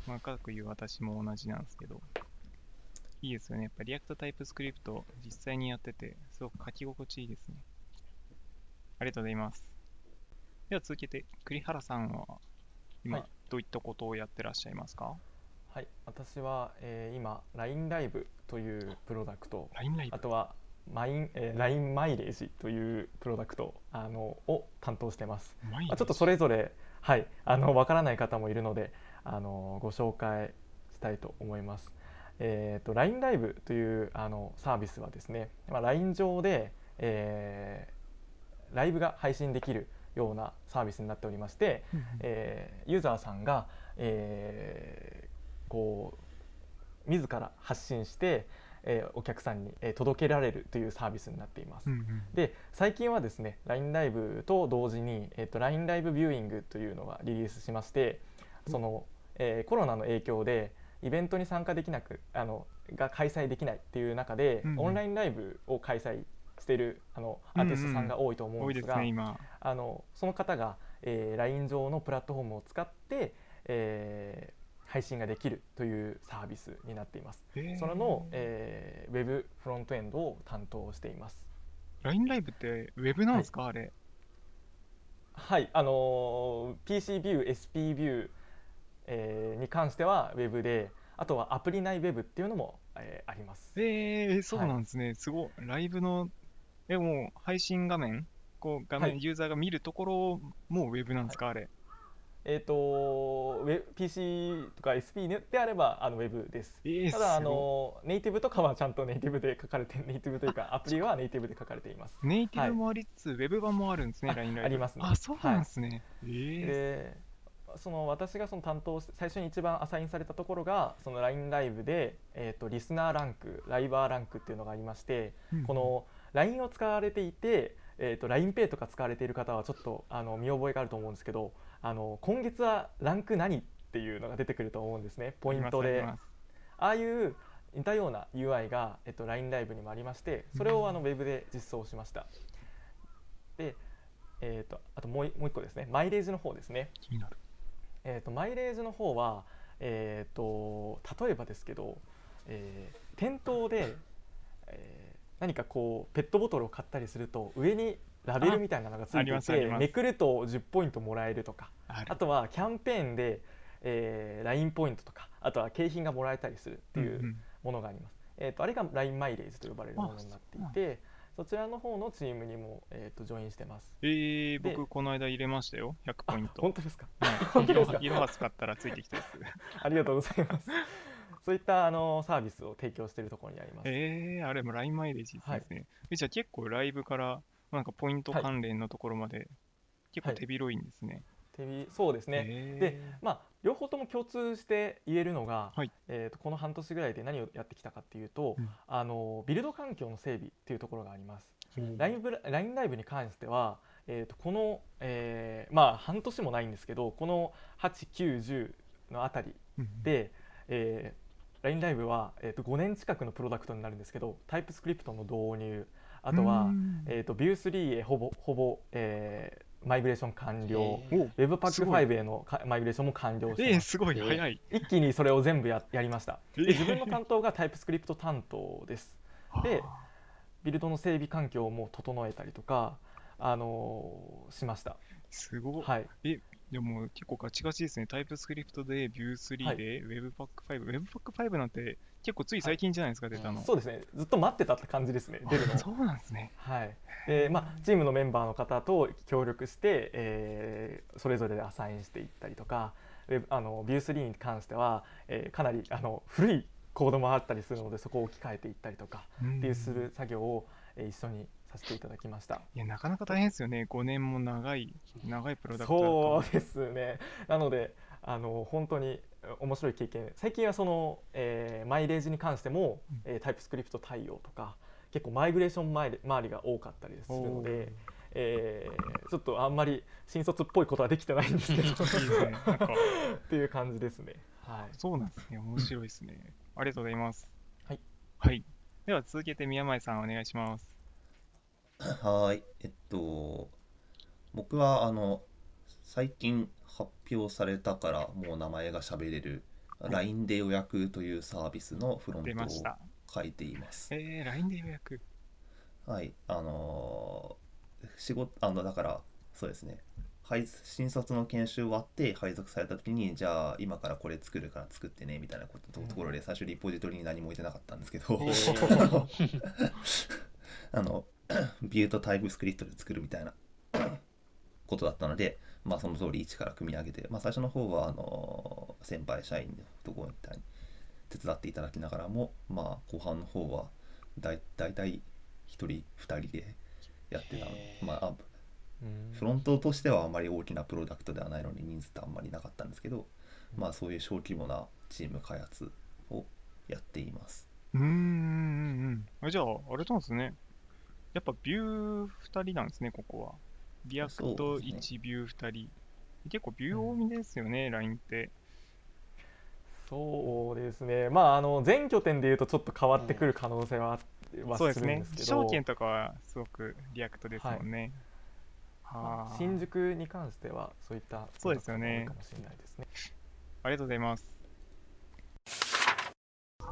[SPEAKER 1] まあ、かくいう私も同じなんですけど。いいですよね。やっぱ React TypeScript 実際にやってて、すごく書き心地いいですね。ありがとうございます。では続けて、栗原さんは今、
[SPEAKER 2] はい
[SPEAKER 1] どういったことをやってらっしゃいますか？
[SPEAKER 2] はい、私は、えー今 LINE ライブというプロダクトあとはマイン、えー、LINE マイレージというプロダクトあのを担当してます。まあ、ちょっとそれぞれはいあのわからない方もいるのであのご紹介したいと思います。えー、と LINE ライブというあのサービスはですね、まあ、LINE 上で、えーライブが配信できるようなサービスになっておりまして、えーユーザーさんが、えーこう自ら発信して、えーお客さんに、えー届けられるというサービスになっています。
[SPEAKER 1] うんうん
[SPEAKER 2] で最近はですね LINE ライブと同時に、えー、と LINE ライブビューイングというのがリリースしましてその、えーコロナの影響でイベントに参加できなくあのが開催できないっていう中で、
[SPEAKER 1] うんうん
[SPEAKER 2] オンラインライブを開催しているあのアーティストさんが多いと思うんですが、
[SPEAKER 1] 多いですね、今。
[SPEAKER 2] あのその方が、えー LINE 上のプラットフォームを使って、えー配信ができるというサービスになっています。それの、えーウェブフロントエンドを担当しています。
[SPEAKER 1] LINE ライブってウェブなんですか、あれ。
[SPEAKER 2] はい、あのー PC ビュー、SP ビュー、えーに関してはウェブで、あとはアプリ内ウェブっていうのも、えーあります。
[SPEAKER 1] えー、そうなんですね。すごい。ライブの、え、もう配信画面こう画面、
[SPEAKER 2] はい
[SPEAKER 1] ユーザーが見るところもウェブなんですか、あれ。
[SPEAKER 2] えっ、とウェ PC とか SP であればあのウェブです。
[SPEAKER 1] えー
[SPEAKER 2] ただあのネイティブとかはちゃんとネイティブで書かれてネイティブというかアプリはネイティブで書かれています。
[SPEAKER 1] いネイティブもありつつ、ウェブ版もあるんですね、ライブ。
[SPEAKER 2] ありますね
[SPEAKER 1] あ、そうなんですね。えー
[SPEAKER 2] でその私がその担当し最初に一番アサインされたところがその LINE ライブで、えー、とリスナーランクライバーランクっていうのがありまして、
[SPEAKER 1] うん
[SPEAKER 2] この LINE を使われていて、えー、と LINEPay とか使われている方はちょっとあの見覚えがあると思うんですけどあの今月はランク何っていうのが出てくると思うんですね。ポイントで。
[SPEAKER 1] あ
[SPEAKER 2] ああいう似たような UI が、えっと、LINE ライブにもありましてそれをあのウェブで実装しました。で、えー、とあともういもう一個ですね。マイレージの方ですね。えー、とマイレージの方は、えー、と例えばですけど、えー店頭で、えー何かこうペットボトルを買ったりすると上にラベルみたいなのがついていてめくると10ポイントもらえるとか
[SPEAKER 1] あ
[SPEAKER 2] とはキャンペーンで、えー、LINE ポイントとかあとは景品がもらえたりするっていう
[SPEAKER 1] うんうん
[SPEAKER 2] ものがあります。えー、とあれが LINE マイレージと呼ばれるものになっていてそちらの方のチームにも、えー、とジョインしてます。
[SPEAKER 1] えー、
[SPEAKER 2] で
[SPEAKER 1] 僕、この間入れましたよ、100ポイント。
[SPEAKER 2] 本当ですか？
[SPEAKER 1] はい、
[SPEAKER 2] 本当ですか？
[SPEAKER 1] いろは使ったらついてきたやつ。
[SPEAKER 2] ありがとうございます。そういったあのサービスを提供しているところにあります。
[SPEAKER 1] えー、あれも LINE マイレージですね。えじゃあ結構ライブからなんかポイント
[SPEAKER 2] はい。
[SPEAKER 1] 関連のところまで結構
[SPEAKER 2] はい。
[SPEAKER 1] 手広いんですね。
[SPEAKER 2] 手びそうですね。
[SPEAKER 1] えー。
[SPEAKER 2] で、まあ両方とも共通して言えるのが、
[SPEAKER 1] はい。
[SPEAKER 2] えー、とこの半年ぐらいで何をやってきたかっていうと、
[SPEAKER 1] うん。
[SPEAKER 2] あのビルド環境の整備っていうところがあります。
[SPEAKER 1] うん
[SPEAKER 2] LINE ブラ LINE ライブに関しては、えー、とこの、えーまあ半年もないんですけどこの8、9、10のあたり
[SPEAKER 1] うん
[SPEAKER 2] で、えー LINE ライブは、えー、と5年近くのプロダクトになるんですけどタイプスクリプトの導入あとは、
[SPEAKER 1] うん。
[SPEAKER 2] えー、と Vue3 へほぼほぼ、えーマイグレーション完了、
[SPEAKER 3] え
[SPEAKER 1] お
[SPEAKER 2] Webpack
[SPEAKER 1] すごい
[SPEAKER 2] 5へのかマイグレーションも完了して
[SPEAKER 1] えー、
[SPEAKER 2] ます、
[SPEAKER 1] すごい、
[SPEAKER 3] えー
[SPEAKER 1] 早い。
[SPEAKER 2] 一気にそれを全部ややりました。
[SPEAKER 1] えー。
[SPEAKER 2] で自分の担当がタイプスクリプト担当です。でビルドの整備環境も整えたりとか、あのーしました。
[SPEAKER 1] すごい。
[SPEAKER 2] はい。
[SPEAKER 1] え、でも結構ガチガチですね。タイプスクリプトで Vue3 で Webpack5。Webpack5 なんて結構つい最近じゃないですか、出たの。
[SPEAKER 2] そうですねずっと待ってたって感じですね出るの
[SPEAKER 1] あそうなんですね。
[SPEAKER 2] はいでまあ、チームのメンバーの方と協力して、えーそれぞれでアサインしていったりとかであの Vue3 に関しては、えーかなりあの古いコードもあったりするのでそこを置き換えていったりとかっていうする作業を、えー一緒にさせていただきました。
[SPEAKER 1] いや、なかなか大変ですよね。5年も長い、長いプロダクトだと。
[SPEAKER 2] そうですねなのであの本当にえ面白い経験最近はその、えーマイレージに関しても、えータイプスクリプト対応とか結構マイグレーション周り周りが多かったりするので、えーちょっとあんまり新卒っぽいことはできてないんですけど っていう感じですね。はい、
[SPEAKER 1] そうなんですね。面白いですね。ありがとうございます。
[SPEAKER 2] はい。
[SPEAKER 1] はい。では続けて宮前さんお願いします。
[SPEAKER 4] はーい。えっと、僕は、あの、最近発表されたからもう名前が喋れる、LINE で予約というサービスのフロントを。書いています。
[SPEAKER 1] えー、LINE で予約。
[SPEAKER 4] はい。あのー仕事、あの、だから、そうですね。配新卒の研修終わって配属された時にじゃあ今からこれ作るから作ってねみたいなことところで最初リポジトリに何も置いてなかったんですけど あのビューとタイプスクリプトで作るみたいなことだったのでまあその通り一から組み上げて、まあ、最初の方はあの先輩社員のところみたいに手伝っていただきながらもまあ後半の方はだい大体1人2人でやってたまあフロントとしてはあまり大きなプロダクトではないのに人数ってあんまりなかったんですけど、まあそういう小規模なチーム開発をやっています。
[SPEAKER 1] うーんうんうんあじゃあ、あれなんですね。やっぱ Vue 2人なんですね、ここは。 React
[SPEAKER 4] そうですね
[SPEAKER 1] 1、Vue 2人。結構 Vue 多めですよね、LINE って。
[SPEAKER 2] そうですね、まあ、あの全拠点でいうとちょっと変わってくる可能性は,、は
[SPEAKER 1] そうですね
[SPEAKER 2] するんです。けど
[SPEAKER 1] 証券とかはすごく React ですもんね。はあ
[SPEAKER 2] 新宿に関してはそういった
[SPEAKER 1] そうですよね
[SPEAKER 2] かもしれないですね。
[SPEAKER 1] ありがとうございます。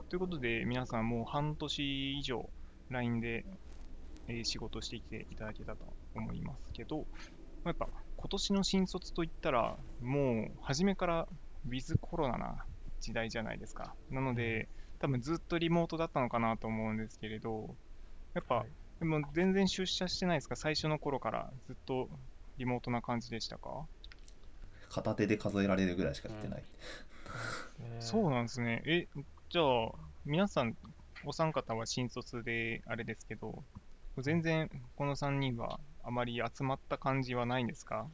[SPEAKER 1] ということで、皆さんもう半年以上 LINE で、えー仕事してきていただけたと思いますけど、やっぱ今年の新卒といったら、もう初めからウィズコロナな時代じゃないですか。なので、多分ずっとリモートだったのかなと思うんですけれど、やっぱ
[SPEAKER 2] はい。
[SPEAKER 1] でも全然出社してないですか？最初の頃からずっとリモートな感じでしたか？
[SPEAKER 4] 片手で数えられるぐらいしかやってない、
[SPEAKER 2] ね
[SPEAKER 1] そうなんですね。え、じゃあ、皆さん、お三方は新卒であれですけど、全然この3人はあまり集まった感じはないんですか？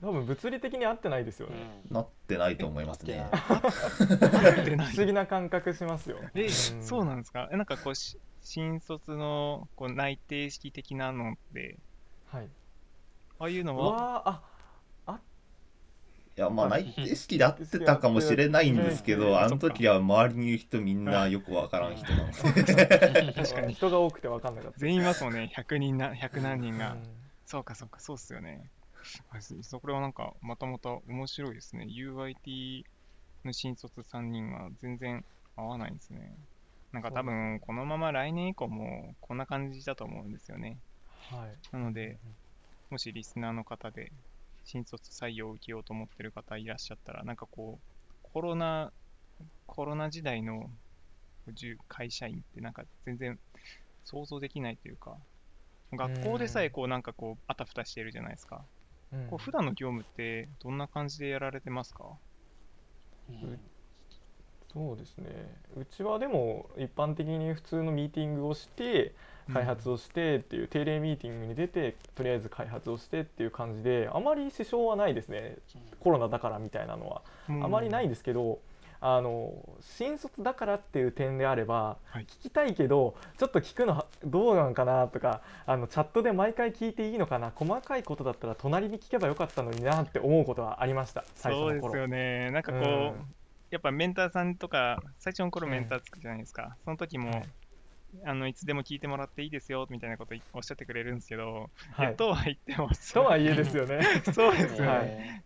[SPEAKER 2] 多分物理的に合ってないですよね、
[SPEAKER 3] うん。
[SPEAKER 4] なってないと思いますね。
[SPEAKER 3] なっ
[SPEAKER 1] 出ない。
[SPEAKER 2] 不思議な感覚しますよ。
[SPEAKER 1] え、
[SPEAKER 2] ん。
[SPEAKER 1] そうなんですか？え、なんかこう、し新卒のこう内定式的なのって、
[SPEAKER 2] はい。
[SPEAKER 1] ああいうの
[SPEAKER 2] う
[SPEAKER 1] は、
[SPEAKER 2] わーああ
[SPEAKER 4] いやまあ内定式で合ってたかもしれないんですけ
[SPEAKER 1] うん
[SPEAKER 4] どあの時は周りにいる人みんなよくわからん人なんですよ
[SPEAKER 1] 確かに
[SPEAKER 2] 人が多くて分かんなかった
[SPEAKER 1] 全員いますもんね、100人な、100何人が。
[SPEAKER 2] うん
[SPEAKER 1] そうか、そうか、そうっすよね。あそそこれはなんか、またまた面白いですね。UIT の新卒3人は全然合わないんですね。なんか多分、このまま来年以降もこんな感じだと思うんですよね。
[SPEAKER 2] はい
[SPEAKER 1] なので、もしリスナーの方で、新卒採用を受けようと思ってる方いらっしゃったら、なんかこう、コロナ、コロナ時代の会社員ってなんか全然想像できないというか、学校でさえこうなんかこう、あたふたしてるじゃないですか。
[SPEAKER 2] うん。
[SPEAKER 1] こう普段の業務ってどんな感じでやられてますか？
[SPEAKER 3] うん
[SPEAKER 2] そうですね。うちはでも一般的に普通のミーティングをして開発をしてっていう定例ミーティングに出てとりあえず開発をしてっていう感じであまり支障はないですね。コロナだからみたいなのは。あまりないんですけどあの新卒だからっていう点であれば
[SPEAKER 1] はい。
[SPEAKER 2] 聞きたいけどちょっと聞くのどうなんかなとかあのチャットで毎回聞いていいのかな細かいことだったら隣に聞けばよかったのになって思うことはありました。最初の頃。
[SPEAKER 1] そうですよね。なんかこう、
[SPEAKER 2] うん
[SPEAKER 1] やっぱメンターさんとか、最初の頃
[SPEAKER 2] うん
[SPEAKER 1] メンターつくじゃないですか。その時も、
[SPEAKER 2] はい
[SPEAKER 1] あのいつでも聞いてもらっていいですよみたいなことおっしゃってくれるんですけど、
[SPEAKER 2] はい
[SPEAKER 1] えとは言っても、
[SPEAKER 2] とはいえですよね
[SPEAKER 1] そうですよね。
[SPEAKER 2] はい
[SPEAKER 3] え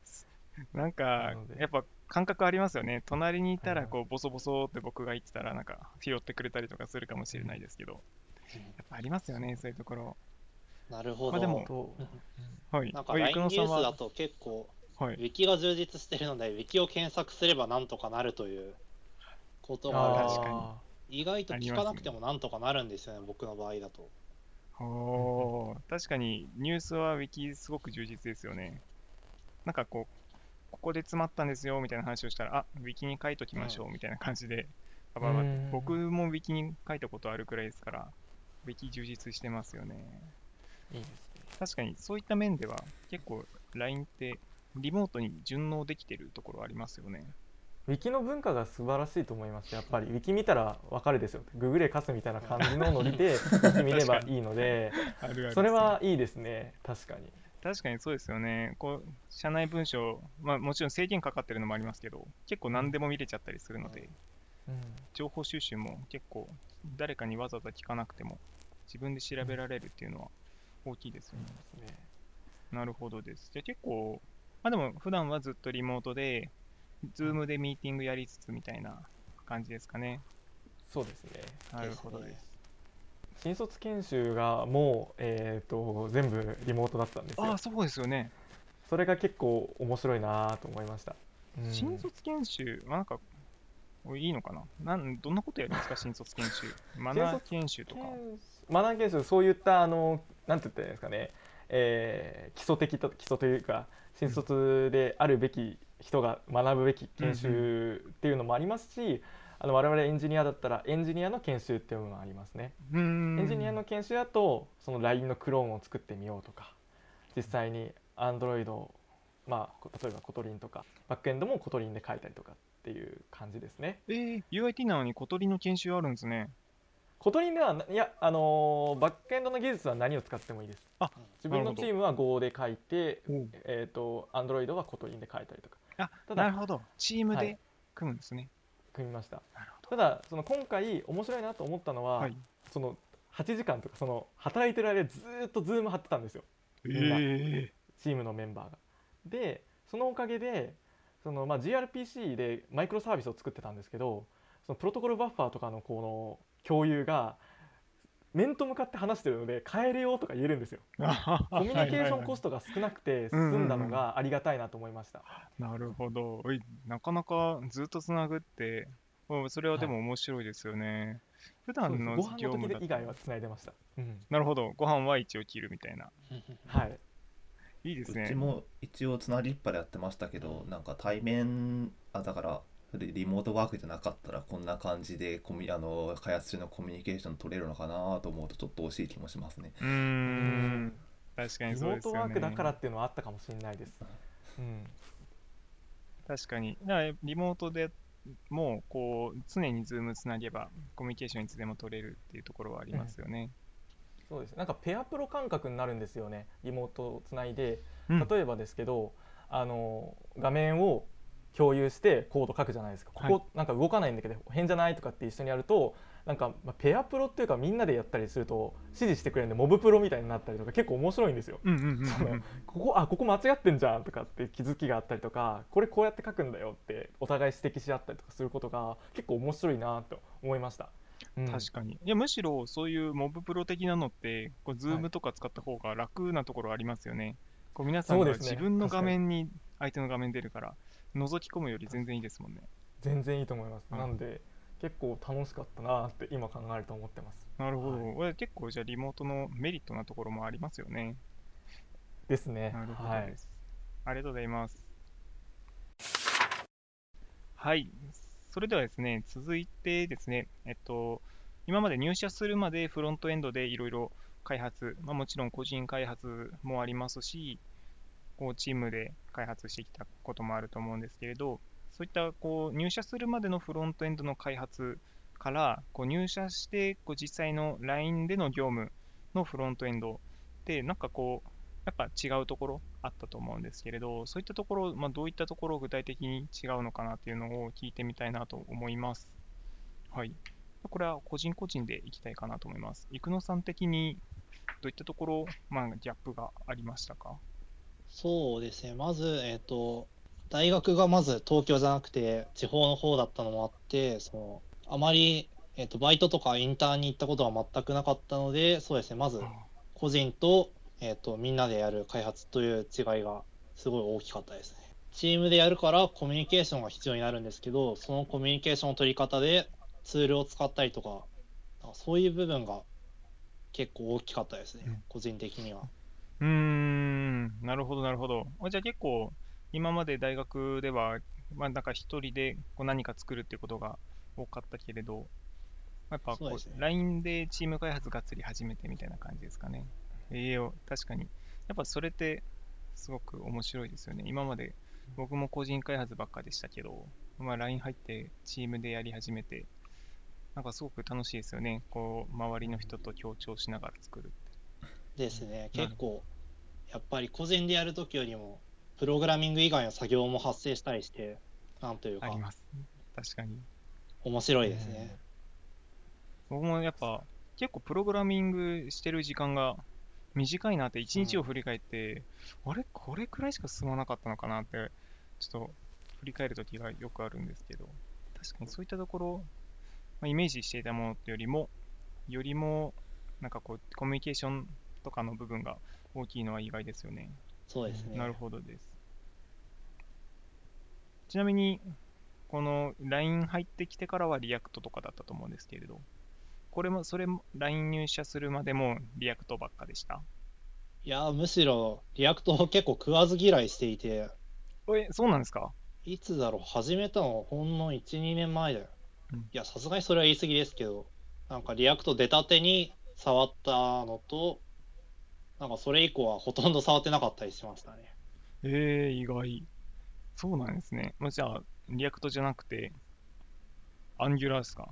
[SPEAKER 1] なんかやっぱ感覚ありますよね。隣にいたら、
[SPEAKER 2] はい
[SPEAKER 1] こう、ボソボソって僕が言ってたら、なんか、拾ってくれたりとかするかもしれないですけど、
[SPEAKER 3] ー
[SPEAKER 1] やっぱありますよね、そういうところ。
[SPEAKER 3] なるほど。
[SPEAKER 1] まあでも
[SPEAKER 2] と
[SPEAKER 1] はい。
[SPEAKER 3] なんか
[SPEAKER 1] はい
[SPEAKER 3] LINE ニュースだと結構、
[SPEAKER 1] はい
[SPEAKER 3] ウ。ィキが充実してるので、ウィキを検索すればなんとかなるということが意外と聞かなくてもなんとかなるんですよね、僕の場合だと。
[SPEAKER 1] おー確かにニュースはウィキすごく充実ですよね。なんかこう、ここで詰まったんですよみたいな話をしたら、あウィキに書いときましょうみたいな感じで、バババって
[SPEAKER 2] うん
[SPEAKER 1] 僕もウィキに書いたことあるくらいですから、ウィキ充実してますよね。
[SPEAKER 2] いいですね
[SPEAKER 1] 確かにそういった面では結構 LINE ってリモートに順応できてるところありますよね。
[SPEAKER 2] ウィキの文化が素晴らしいと思います。やっぱり。ウィキ見たらわかるですよググれカスみたいな感じのノリでウィキ見ればいいので。それはいいですね。確かに。
[SPEAKER 1] 確かにそうですよね。こう、社内文章、まあもちろん制限かかってるのもありますけど、結構何でも見れちゃったりするので、
[SPEAKER 2] うん。
[SPEAKER 1] 情報収集も結構誰かにわざわざ聞かなくても自分で調べられるっていうのは大きいですよね。
[SPEAKER 2] ね。
[SPEAKER 1] なるほどです。じゃあ結構、まあでも普段はずっとリモートで、ズームでミーティングやりつつみたいな感じですかね。
[SPEAKER 2] そうですね
[SPEAKER 1] なるほどです。
[SPEAKER 2] 新卒研修がもう、えー、と全部リモートだったんですよ
[SPEAKER 1] ああ、そうですよね。
[SPEAKER 2] それが結構面白いなと思いました、うん
[SPEAKER 1] 新卒研修、まあなんか、おいいのかな？なんどんなことやるんですか、新卒研修。マナー研修とか。
[SPEAKER 2] マナー研修そういったあのなんて言ったらいいんですかね、えー基礎的と基礎というか新卒であるべき人が学ぶべき研修っていうのもありますし、あの我々エンジニアだったらエンジニアの研修っていうのがありますね。エンジニアの研修だとその LINE のクローンを作ってみようとか実際に Android まあ例えば Kotlin とかバックエンドも Kotlin で書いたりとかっていう感じですね。
[SPEAKER 1] えー、UIT なのに小鳥の研修あるんですね。
[SPEAKER 2] Kotlin ではないやあのーバックエンドの技術は何を使ってもいいです。
[SPEAKER 1] あ
[SPEAKER 2] 自分のチームは Go で書いて
[SPEAKER 1] おう、
[SPEAKER 2] えっ、と Android は Kotlin で書いたりとか
[SPEAKER 1] あ、
[SPEAKER 2] ただ
[SPEAKER 1] なるほど。チームで
[SPEAKER 2] はい
[SPEAKER 1] 組むんですね。
[SPEAKER 2] 組みました。
[SPEAKER 1] なるほ
[SPEAKER 2] ただその今回面白いなと思ったのは、
[SPEAKER 1] はい
[SPEAKER 2] その8時間とかその働いてる間ずーっとズーム張ってたんですよ。
[SPEAKER 1] え
[SPEAKER 2] チームのメンバーが。でそのおかげでその、まあ、gRPC でマイクロサービスを作ってたんですけどそのプロトコルバッファーとかのこの共有が面と向かって話してるので変えるよとか言えるんですよ。
[SPEAKER 1] ー、
[SPEAKER 2] コミュニケーションコ
[SPEAKER 1] ス
[SPEAKER 2] ストが少なくて
[SPEAKER 1] うんうんうん
[SPEAKER 2] 済んだのがありがたいなと思いました。
[SPEAKER 1] なるほど。おいなかなかずっとつなぐって、おそれはでも面白いですよね。普段の
[SPEAKER 2] ご飯の
[SPEAKER 1] 業務だ
[SPEAKER 2] 以外はつないでました、うん、
[SPEAKER 1] なるほど。ご飯は一応切るみたいな。
[SPEAKER 2] はい
[SPEAKER 1] いいですね。
[SPEAKER 4] うちも一応つなぎっぱでやってましたけどなんか対面あだからリリモートワークじゃなかったらこんな感じでコミあの開発中のコミュニケーション取れるのかなと思うとちょっと惜しい気もしますね
[SPEAKER 1] うーん。確かにそうですよね。
[SPEAKER 2] リモートワークだからっていうのはあったかもしれないです、うん、
[SPEAKER 1] 確かに。だからリモートでもうこう常に Zoom つなげばコミュニケーションいつでも取れるっていうところはありますよね。
[SPEAKER 2] そうですなんかペアプロ感覚になるんですよねリモートをつないで
[SPEAKER 1] うん
[SPEAKER 2] 例えばですけど、あの画面を共有してコード書くじゃないですかここ、
[SPEAKER 1] はい
[SPEAKER 2] なんか動かないんだけど変じゃないとかって一緒にやるとなんか、まあ、ペアプロっていうかみんなでやったりすると指示してくれるんでモブプロみたいになったりとか結構面白いんですよ。ここあここ間違ってんじゃんとかって気づきがあったりとかこれこうやって書くんだよってお互い指摘し合ったりとかすることが結構面白いなと思いました。うん
[SPEAKER 1] 確かに。いや、むしろそういうモブプロ的なのって、こう、
[SPEAKER 2] はい
[SPEAKER 1] Zoom とか使った方が楽なところありますよね。こう皆さんが自分の画面に相手の画面出るから、覗き込むより全然いいですもんね。
[SPEAKER 2] 全然いいと思います。
[SPEAKER 1] うん
[SPEAKER 2] なんで結構楽しかったなって今考えると思ってます。
[SPEAKER 1] なるほど。
[SPEAKER 2] はい
[SPEAKER 1] これ結構じゃあリモートのメリットなところもありますよね。
[SPEAKER 2] ですね。
[SPEAKER 1] なるほど
[SPEAKER 2] はい
[SPEAKER 1] で。す。ありがとうございます。はい。それではですね、続いてですね、えっと、今まで入社するまでフロントエンドでいろいろ開発、まあ、もちろん個人開発もありますし、こうチームで開発してきたこともあると思うんですけれど、そういったこう入社するまでのフロントエンドの開発からこう入社してこう実際の LINE での業務のフロントエンドで、なんかこう、やっぱ違うところあったと思うんですけれど、そういったところ、まあ、どういったところを具体的に違うのかなっていうのを聞いてみたいなと思います。はい。これは個人個人でいきたいかなと思います。生野さん的にどういったところ、まあ、ギャップがありましたか？
[SPEAKER 3] そうですね、まず、えっと、大学がまず東京じゃなくて地方の方だったのもあって、そのあまり、えっと、バイトとかインターンに行ったことは全くなかったので、そうですね、まず個人と,、えっとみんなでやる開発という違いがすごい大きかったですね。チームでやるからコミュニケーションが必要になるんですけど、そのコミュニケーションの取り方でツールを使ったりとか、そういう部分が結構大きかったですね、
[SPEAKER 1] うん
[SPEAKER 3] 個人的には。
[SPEAKER 1] うーん、なるほど、なるほど。あじゃあ結構、今まで大学では、まあ、なんか一人でこう何か作るっていうことが多かったけれど、やっぱこう、
[SPEAKER 3] そうですね
[SPEAKER 1] LINE でチーム開発がっつり始めてみたいな感じですかね。ええ確かに。やっぱそれってすごく面白いですよね。今まで僕も個人開発ばっかでしたけど、まあ、LINE 入ってチームでやり始めて、なんかすごく楽しいですよね。こう、周りの人と協調しながら作るって。
[SPEAKER 3] ですね、結構、やっぱり個人でやるときよりも、プログラミング以外の作業も発生したりして、なんというか
[SPEAKER 1] あり、ます。確かに。
[SPEAKER 3] 面白いですね。
[SPEAKER 1] 僕もやっぱ結構プログラミングしてる時間が短いなって一日を振り返って、あれ？これくらいしか進まなかったのかなってちょっと振り返るときがよくあるんですけど確かにそういったところ、まあ、イメージしていたものよりもよりもなんかこうコミュニケーションとかの部分が大きいのは意外ですよね。
[SPEAKER 3] そうですね。
[SPEAKER 1] なるほどです。ちなみに、この LINE 入ってきてからは React とかだったと思うんですけれど、これも、それも LINE 入社するまでもリアクトばっかでした？
[SPEAKER 3] いや、むしろ、 React を結構食わず嫌いしていて、
[SPEAKER 1] え、そうなんですか？
[SPEAKER 3] いつだろう、始めたのほんの1、2年前だよ。
[SPEAKER 1] うん
[SPEAKER 3] いや、さすがにそれは言い過ぎですけど、なんか React 出たてに触ったのと、なんかそれ以降はほとんど触ってなかったりしましたね。
[SPEAKER 1] えー、意外。そうなんですね。まあ、じゃあ、 Reactじゃなくて、 Angular ですか？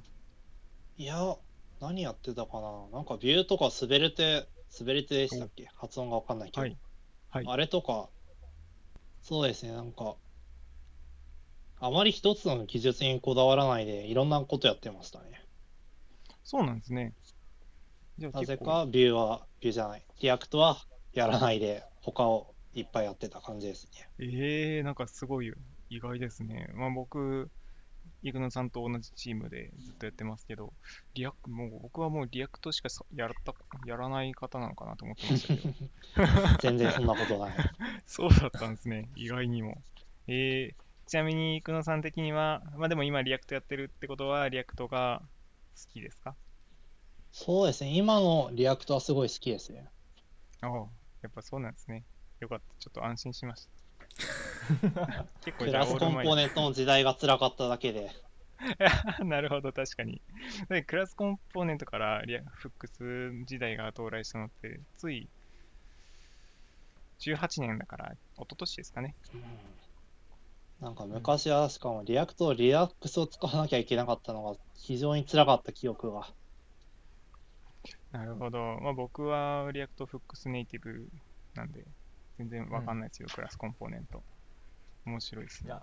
[SPEAKER 3] いや、何やってたかな。なんか Vue とか Svelte、Svelte でしたっけ？発音がわかんないけど。
[SPEAKER 1] はいはい。
[SPEAKER 3] あれとか、そうですね、なんか、あまり一つの技術にこだわらないで、いろんなことやってましたね。
[SPEAKER 1] そうなんですね。じゃあ
[SPEAKER 3] なぜか Vue は、 Vue じゃない、 React はやらないで、他をいっぱいやってた感じですね。
[SPEAKER 1] えー、なんかすごい意外ですね。まあ僕、イグノさんと同じチームでずっとやってますけど、リアクもう僕はもうリアクトしかさやったやらない方なのかなと思ってましたけど、
[SPEAKER 3] 全然そんなことない。
[SPEAKER 1] そうだったんですね、意外にも。えー、ちなみに、イグノさん的には、まあでも今 React やってるってことは、 React が好きですか？
[SPEAKER 3] そうですね。今の React はすごい好きですね。
[SPEAKER 1] ああ、やっぱそうなんですね。よかった。ちょっと安心しました。結構
[SPEAKER 3] クラスコンポー
[SPEAKER 1] ネ
[SPEAKER 3] ネントの時代が辛かっただけで。
[SPEAKER 1] なるほど、確かに。でクラスコンポーネントから React Hooks 時代が到来したのって、つい18年だから、一昨年ですかね。
[SPEAKER 3] うんなんか昔はしかも React、Redux を使わなきゃいけなかったのが非常に辛かった記憶が。
[SPEAKER 1] なるほど。まあ、僕は React Hooks ネイティブなんで、全然わかんないですよ、クラスコンポーネント。面白いですね。
[SPEAKER 2] いや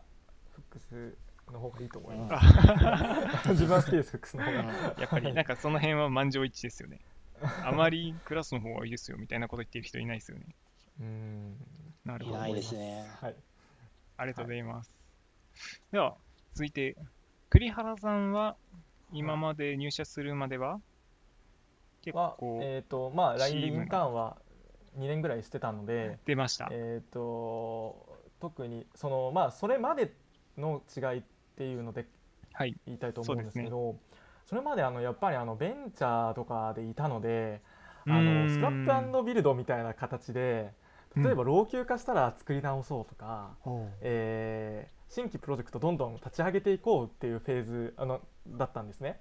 [SPEAKER 2] Hooks の方がいいと思います、うん、自分は好きです Hooks の方が、
[SPEAKER 1] やっぱりなんかその辺は満場一致ですよね。あまりクラスの方がいいですよみたいなこと言ってる人いないですよね。
[SPEAKER 2] うーん
[SPEAKER 3] い
[SPEAKER 1] なるほど。
[SPEAKER 3] ないですね。
[SPEAKER 2] はい
[SPEAKER 1] ありがとうございます。では、続いて、栗原さんは今まで入社するまでは結
[SPEAKER 2] は
[SPEAKER 1] 構
[SPEAKER 2] えっ、とまあ LINE でインターンは2年ぐらいしてたので
[SPEAKER 1] 出ました。
[SPEAKER 2] えっ、と特にそのまあそれまでの違いっていうので
[SPEAKER 1] はい。
[SPEAKER 2] 言いたいと思うんですけ
[SPEAKER 1] そう
[SPEAKER 2] どそれまであのやっぱりあのベンチャーとかでいたのであ
[SPEAKER 1] うーん
[SPEAKER 2] のスクラップビルドみたいな形で例えば老朽化したら作り直そうとか、えー新規プロジェクトどんどん立ち上げていこうっていうフェーズあのだったんですね。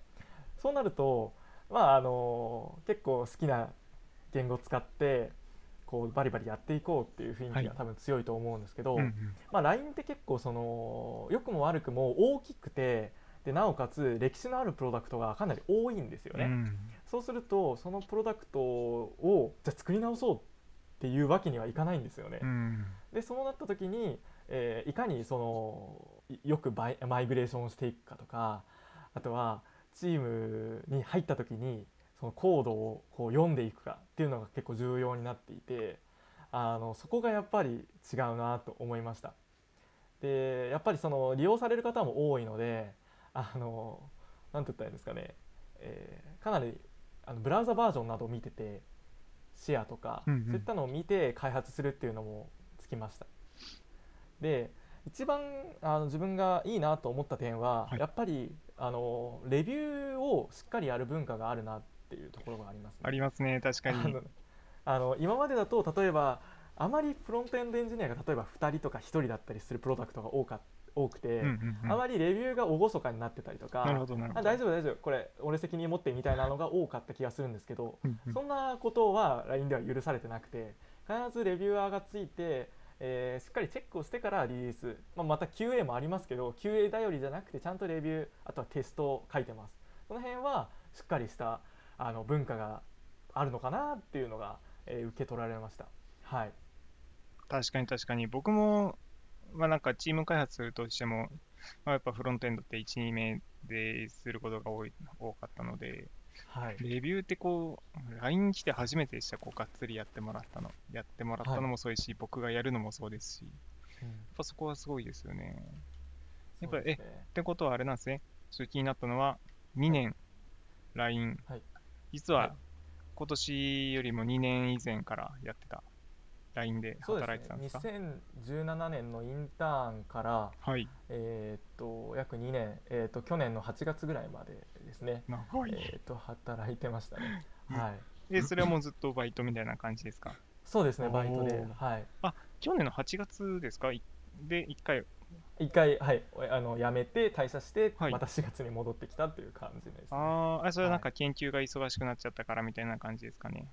[SPEAKER 2] そうなると、まあ、あの結構好きな言語を使ってこうバリバリやっていこうっていう雰囲気
[SPEAKER 1] はい
[SPEAKER 2] が多分強いと思うんですけど、
[SPEAKER 1] うんうん
[SPEAKER 2] まあ、LINE って結構その良くも悪くも大きくてでなおかつ歴史のあるプロダクトがかなり多いんですよね。
[SPEAKER 1] うん
[SPEAKER 2] そうするとそのプロダクトをじゃあ作り直そうっていうわけにはいかないんですよね。
[SPEAKER 1] うん
[SPEAKER 2] でそうなった時に、えーいかにそのいよくバイマイグレーションをしていくかとかあとはチームに入った時にそのコードをこう読んでいくかっていうのが結構重要になっていてあのそこがやっぱり違うなと思いました。でやっぱりその利用される方も多いのであのなんて言ったらいいんですかね、えーかなりあのブラウザバージョンなどを見ててシェアとか、
[SPEAKER 1] うんうん
[SPEAKER 2] そういったのを見て開発するっていうのもつきました。で一番あの自分がいいなと思った点は、
[SPEAKER 1] はい
[SPEAKER 2] やっぱりあのレビューをしっかりやる文化があるなっていうところがありますね。
[SPEAKER 1] ありますね、確かに。
[SPEAKER 2] あの今までだと例えばあまりフロントエンドエンジニアが例えば2人とか1人だったりするプロダクトが多か多くて、
[SPEAKER 1] うんうんうん
[SPEAKER 2] あまりレビューが厳かになってたりとか
[SPEAKER 1] なるほど、なるほど。
[SPEAKER 2] あ大丈夫大丈夫これ俺責任持ってみたいなのが多かった気がするんですけど、
[SPEAKER 1] うんうん
[SPEAKER 2] そんなことは LINE では許されてなくて必ずレビューアーがついて、えーしっかりチェックをしてからリリース、まあ、また QA もありますけど QA 頼りじゃなくてちゃんとレビューあとはテストを書いてます。その辺はしっかりしたあの文化があるのかなっていうのが、えー受け取られました。はい。
[SPEAKER 1] 確かに確かに。僕も、まあなんかチーム開発するとしても、まあ、やっぱフロントエンドって1、2名ですることが多い多かったので、
[SPEAKER 2] はい。
[SPEAKER 1] レビューってこう、LINE に来て初めてでした、こう、がっつりやってもらったの。やってもらったのもそうですし、僕がやるのもそうですし、やっ
[SPEAKER 2] うん
[SPEAKER 1] ぱそこはすごいですよね。やっぱ
[SPEAKER 2] ね
[SPEAKER 1] ってことはあれなんですね。ちょっと気になったのは、2年。LINE、
[SPEAKER 2] はい。
[SPEAKER 1] 実
[SPEAKER 2] は
[SPEAKER 1] はい。今年よりも2年以前からやってた。LINE で
[SPEAKER 2] そう
[SPEAKER 1] 働い
[SPEAKER 2] で
[SPEAKER 1] てたんですか？
[SPEAKER 2] すね。2017年のインターンから
[SPEAKER 1] はい。
[SPEAKER 2] えーっと約2年、えーっと去年の8月ぐらいまでですね、
[SPEAKER 1] 長い。
[SPEAKER 2] えーっと働いてましたね。
[SPEAKER 1] うん
[SPEAKER 2] はい。
[SPEAKER 1] で、それはもうずっとバイトみたいな感じですか？
[SPEAKER 2] そうですね、バイトではい。
[SPEAKER 1] 去年の8月ですか？いで、1回。
[SPEAKER 2] 一回、はい、あの辞めて退社して、
[SPEAKER 1] はい
[SPEAKER 2] また4月に戻ってきたっていう感じです、ね。
[SPEAKER 1] あーあ、それはなんか研究が忙しくなっちゃったからみたいな感じですかね？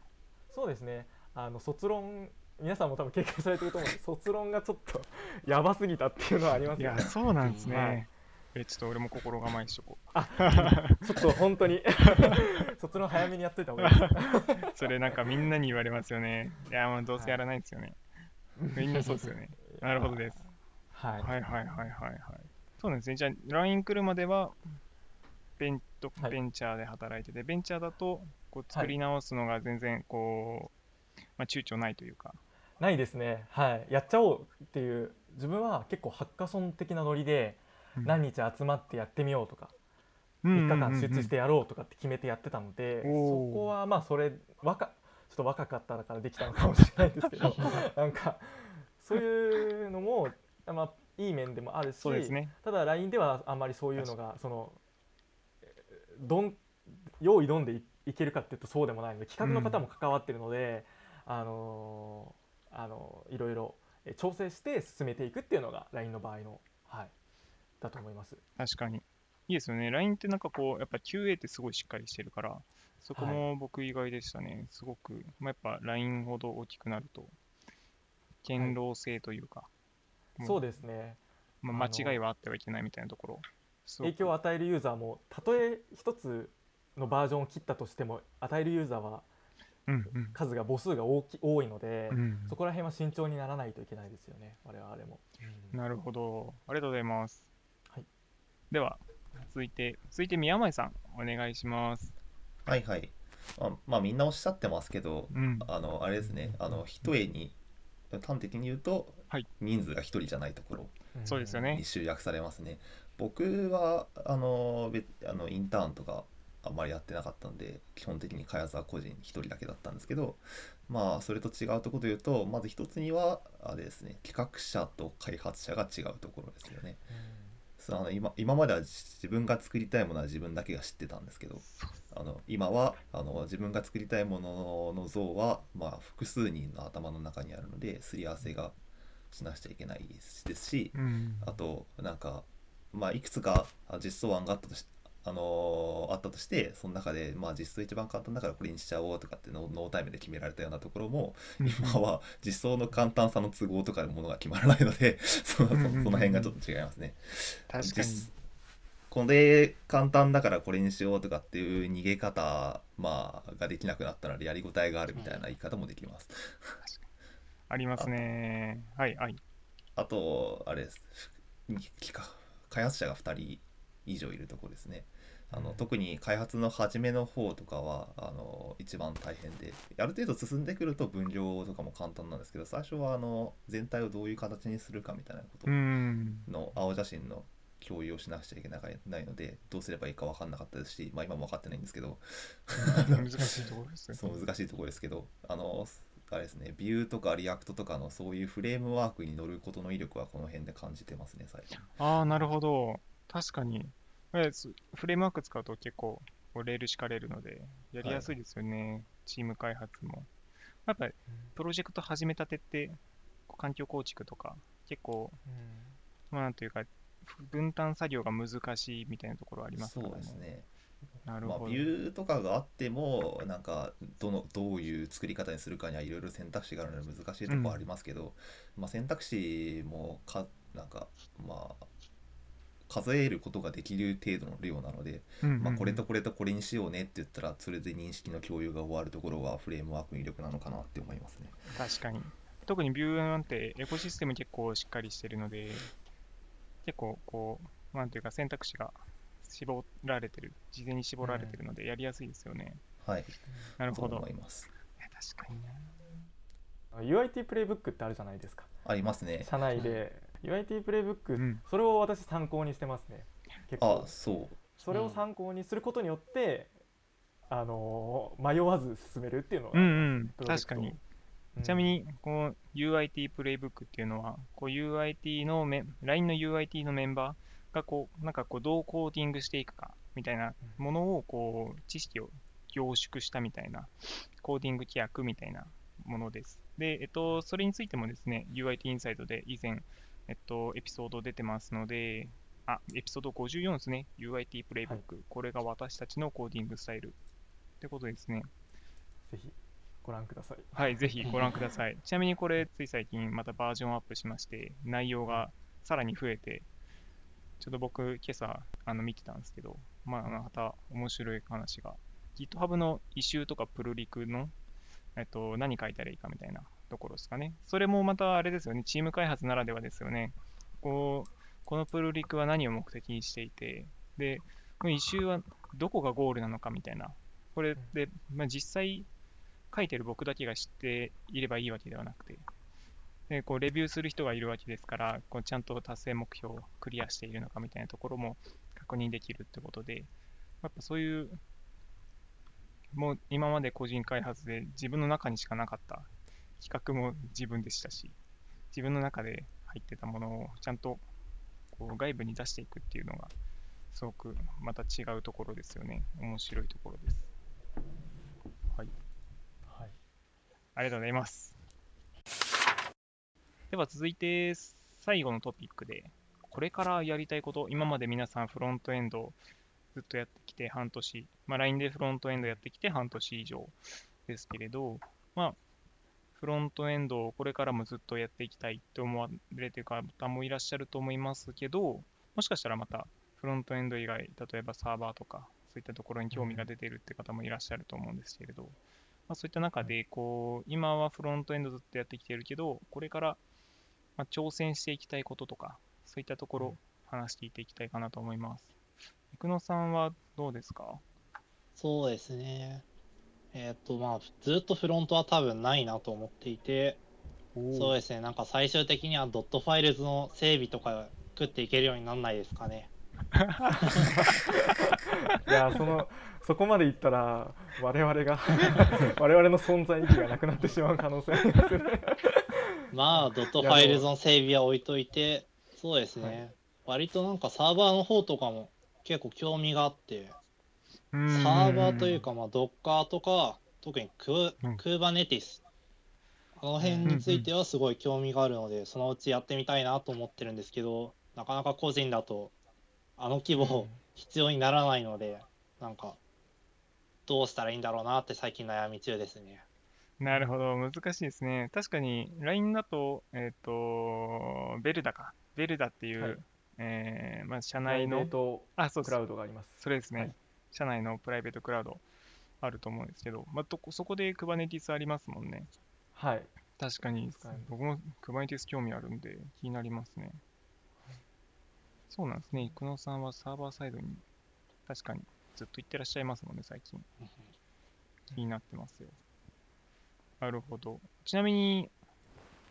[SPEAKER 2] そうですね。あの卒論皆さんも多分経験されてると思うんです卒論がちょっとやばすぎたっていうのはあります
[SPEAKER 1] いや、
[SPEAKER 2] よね。
[SPEAKER 1] そうなんですね。
[SPEAKER 2] はい
[SPEAKER 1] え、ちょっと俺も心構えしとこ
[SPEAKER 2] ちょっと本当に 卒論早めにやっといた方がいい。
[SPEAKER 1] それなんかみんなに言われますよね。いや、まあどうせやらないですよね。みんなそうですよね。なるほどです。
[SPEAKER 2] はい。
[SPEAKER 1] はいはいはいはいはい。そうなんですね。じゃあ、LINE 来るまではベンと
[SPEAKER 2] はい
[SPEAKER 1] ベンチャーで働いてて、ベンチャーだとこう作り直すのが全然こう、まあ、躊躇ないというか。
[SPEAKER 2] ないですね。はい。やっちゃおうっていう自分は結構ハッカソン的なノリで何日集まってやってみようとか。3日間集中してやろうとかって決めてやってたので、そこはまあそれ若ちょっと若かったからできたのかもしれないですけど なんかそういうのも、まあ、いい面でもあるし。ただ LINE ではあんまりそういうのがそのえーどん用意どんでいいけるかっていうとそうでもないので企画の方も関わってるので、あのあのいろいろえ調整して進めていくっていうのが LINE の場合の、はい、だと思います。
[SPEAKER 1] 確かに。いいですよね。LINE ってなんかこう、やっぱ QA ってすごいしっかりしてるから、そこも僕意外でしたね。すごく、まあ、やっぱ LINE ほど大きくなると、堅牢性というか、も
[SPEAKER 2] そうですね
[SPEAKER 1] まあ、間違いはあってはいけないみたいなところ。
[SPEAKER 2] 影響を与えるユーザーもたとえ一つのバージョンを切ったとしても与えるユーザーは
[SPEAKER 1] うんうん
[SPEAKER 2] 数が母数が大き多いので、
[SPEAKER 1] うん
[SPEAKER 2] そこら辺は慎重にならないといけないですよね我々も。
[SPEAKER 1] なるほど。ありがとうございます。
[SPEAKER 2] はい
[SPEAKER 1] では、続いて、続いて宮前さん、お願いします。
[SPEAKER 4] はいはい。まあ、まあみんなおっしゃってますけど、
[SPEAKER 1] うん。
[SPEAKER 4] あの、あれですね、あの、一重に、端的に言うと、
[SPEAKER 1] はい
[SPEAKER 4] 人数が一人じゃないところ
[SPEAKER 1] そうですよね
[SPEAKER 4] に集約されますね。僕は、あの、べあのインターンとか、あんまりやってなかったんで、基本的に開発は個人一人だけだったんですけど、まあ、それと違うところで言うと、まず一つには、あれですね、企画者と開発者が違うところですよね。そうあの今今までは自分が作りたいものは自分だけが知ってたんですけどあの今はあの自分が作りたいものの像は、まあ、複数人の頭の中にあるのですり合わせがしなくちゃいけないですし
[SPEAKER 1] うん。
[SPEAKER 4] あとなんか、まあ、いくつかあ実装案があったとしあのーあったとしてその中で、まあ、実装一番簡単だからこれにしちゃおうとかってノノータイムで決められたようなところも今は実装の簡単さの都合とかでものが決まらないので そのその辺がちょっと違いますね。
[SPEAKER 1] 確かに。
[SPEAKER 4] 実これ簡単だからこれにしようとかっていう逃げ方、まあ、ができなくなったらやりごたえがあるみたいな言い方もできます。
[SPEAKER 1] ありますね。はい、はい。
[SPEAKER 4] あと、あれです。開発者が2人以上いるところですね。あの
[SPEAKER 2] うん
[SPEAKER 4] 特に開発の初めの方とかはあの一番大変である程度進んでくると分量とかも簡単なんですけど最初はあの全体をどういう形にするかみたいなこと
[SPEAKER 1] うん。
[SPEAKER 4] の青写真の共有をしなくちゃいけないのでどうすればいいか分かんなかったですし、まあ、今も分かってないんですけど
[SPEAKER 1] 難しいところですよ
[SPEAKER 4] そう難しいところですけどあのあれですね Vue とか React とかのそういうフレームワークに乗ることの威力はこの辺で感じてますね最近
[SPEAKER 1] ああ、なるほど。確かに。フレームワーク使うと結構レール敷かれるので、やりやすいですよね。チーム開発も。やっぱりプロジェクト始めたてって、環境構築とか、結構、まあなんというか、ふ分担作業が難しいみたいなところありますから
[SPEAKER 4] そうですねまあ、
[SPEAKER 1] なるほど。
[SPEAKER 4] ビューとかがあってもなんかどのどういう作り方にするかにはいろいろ選択肢があるので難しいところはありますけど、まあ、選択肢もかなんかまあ数えることができる程度の量なので、
[SPEAKER 1] うんうんうん
[SPEAKER 4] まあ、これとこれとこれにしようねって言ったらそれで認識の共有が終わるところはフレームワークの威力なのかなって思いますね。
[SPEAKER 1] 確かに。特にビューなんてエコシステム結構しっかりしてるので、結構こう、なんていうか選択肢が絞られてる、事前に絞られてるのでやりやすいですよね。
[SPEAKER 4] はい、そう
[SPEAKER 1] なるほど。
[SPEAKER 4] 思います。
[SPEAKER 1] いや確かにな。
[SPEAKER 2] UIT プレイブックってあるじゃないですか
[SPEAKER 4] ありますね。
[SPEAKER 2] 社内で UIT プレイブック、
[SPEAKER 1] うん。
[SPEAKER 2] それを私参考にしてますね。結構。
[SPEAKER 4] あそう。
[SPEAKER 2] それを参考にすることによって、あのー迷わず進めるっていうのが、
[SPEAKER 1] うん確かに。
[SPEAKER 2] うん。
[SPEAKER 1] ちなみに、こう UIT プレイブックっていうのは、こう UIT のメ、LINE の UIT のメンバーがこう、なんかこう、どうコーディングしていくかみたいなものを、こう、知識を凝縮したみたいな、コーディング規約みたいなものです。で、えっと、それについてもですね、UIT インサイドで以前、えっと、エピソード出てますので、あ、エピソード54ですね。UIT プレイブック。これが私たちのコーディングスタイル。ってことですね。
[SPEAKER 2] ぜひご覧ください
[SPEAKER 1] はい、ぜひ ご覧ください。ちなみにこれ、つい最近またバージョンアップしまして、内容がさらに増えて、ちょっと僕、今朝あの見てたんですけど、まあ、また面白い話が、GitHub のイシューとかプルリクの、えっと、何書いたらいいかみたいなところですかね。それもまたあれですよね、チーム開発ならではですよね。こう、このプルリクは何を目的にしていて、で、このイシューはどこがゴールなのかみたいな。これで、まあ、実際、書いてる僕だけが知っていればいいわけではなくて、でこうレビューする人がいるわけですから、こうちゃんと達成目標をクリアしているのかみたいなところも確認できるってことで、やっぱそういう、もう今まで個人開発で自分の中にしかなかった企画も自分でしたし、自分の中で入ってたものをちゃんとこう外部に出していくっていうのが、すごくまた違うところですよね。面白いところです。ありがとうございます。では続いて、最後のトピックで、これからやりたいこと、今まで皆さんフロントエンドをずっとやってきて半年、まあ、LINE でフロントエンドやってきて半年以上ですけれど、まあ、フロントエンドをこれからもずっとやっていきたいって思われてる方もいらっしゃると思いますけど、もしかしたらまたフロントエンド以外、例えばサーバーとか、そういったところに興味が出ているって方もいらっしゃると思うんですけれど、まあ、そういった中で、こう、今はフロントエンドずっとやってきているけど、これから、まあ、挑戦していきたいこととか、そういったところ話していっていきたいかなと思います。生野さんはどうですか？
[SPEAKER 3] そうですね。えっ、と、まあ、ずっとフロントは多分ないなと思っていて、そうですね、なんか最終的にはドットファイルズの整備とか食っていけるようにならないですかね。
[SPEAKER 2] いやそのそこまでいったら我々が 我々の存在意義がなくなってしまう可能性あります。
[SPEAKER 3] まあ、 dotfiles の整備は置いといて、そうですね、割となんかサーバーの方とかも結構興味があって、
[SPEAKER 1] サ
[SPEAKER 3] サーバーというか、まあ、ドッカーとか、特にクー
[SPEAKER 1] うん。
[SPEAKER 3] Kubernetes、あの辺についてはすごい興味があるので、そのうちやってみたいなと思ってるんですけど、なかなか個人だと、あの規模必要にならないので、なんか、どうしたらいいんだろうなって最近悩み中ですね。
[SPEAKER 1] なるほど、難しいですね。確かに、LINE だと、えっ、と、ベルダか。ベルダっていう、
[SPEAKER 2] はい。
[SPEAKER 1] えーまあ、社
[SPEAKER 2] プ
[SPEAKER 1] 内の、
[SPEAKER 2] と
[SPEAKER 1] あ、そう
[SPEAKER 2] クラウドがあります。
[SPEAKER 1] それですね、
[SPEAKER 2] はい
[SPEAKER 1] 社内のプライベートクラウドあると思うんですけど、まあ、どこそこで Kubernetes ありますもんね。
[SPEAKER 2] はい。
[SPEAKER 1] 確かに僕も Kubernetes 興味あるんで気になりますね。そうなんですね、生野さんはサーバーサイドに確かにずっと行ってらっしゃいますもんね、最近。気になってますよ。なるほど。ちなみに、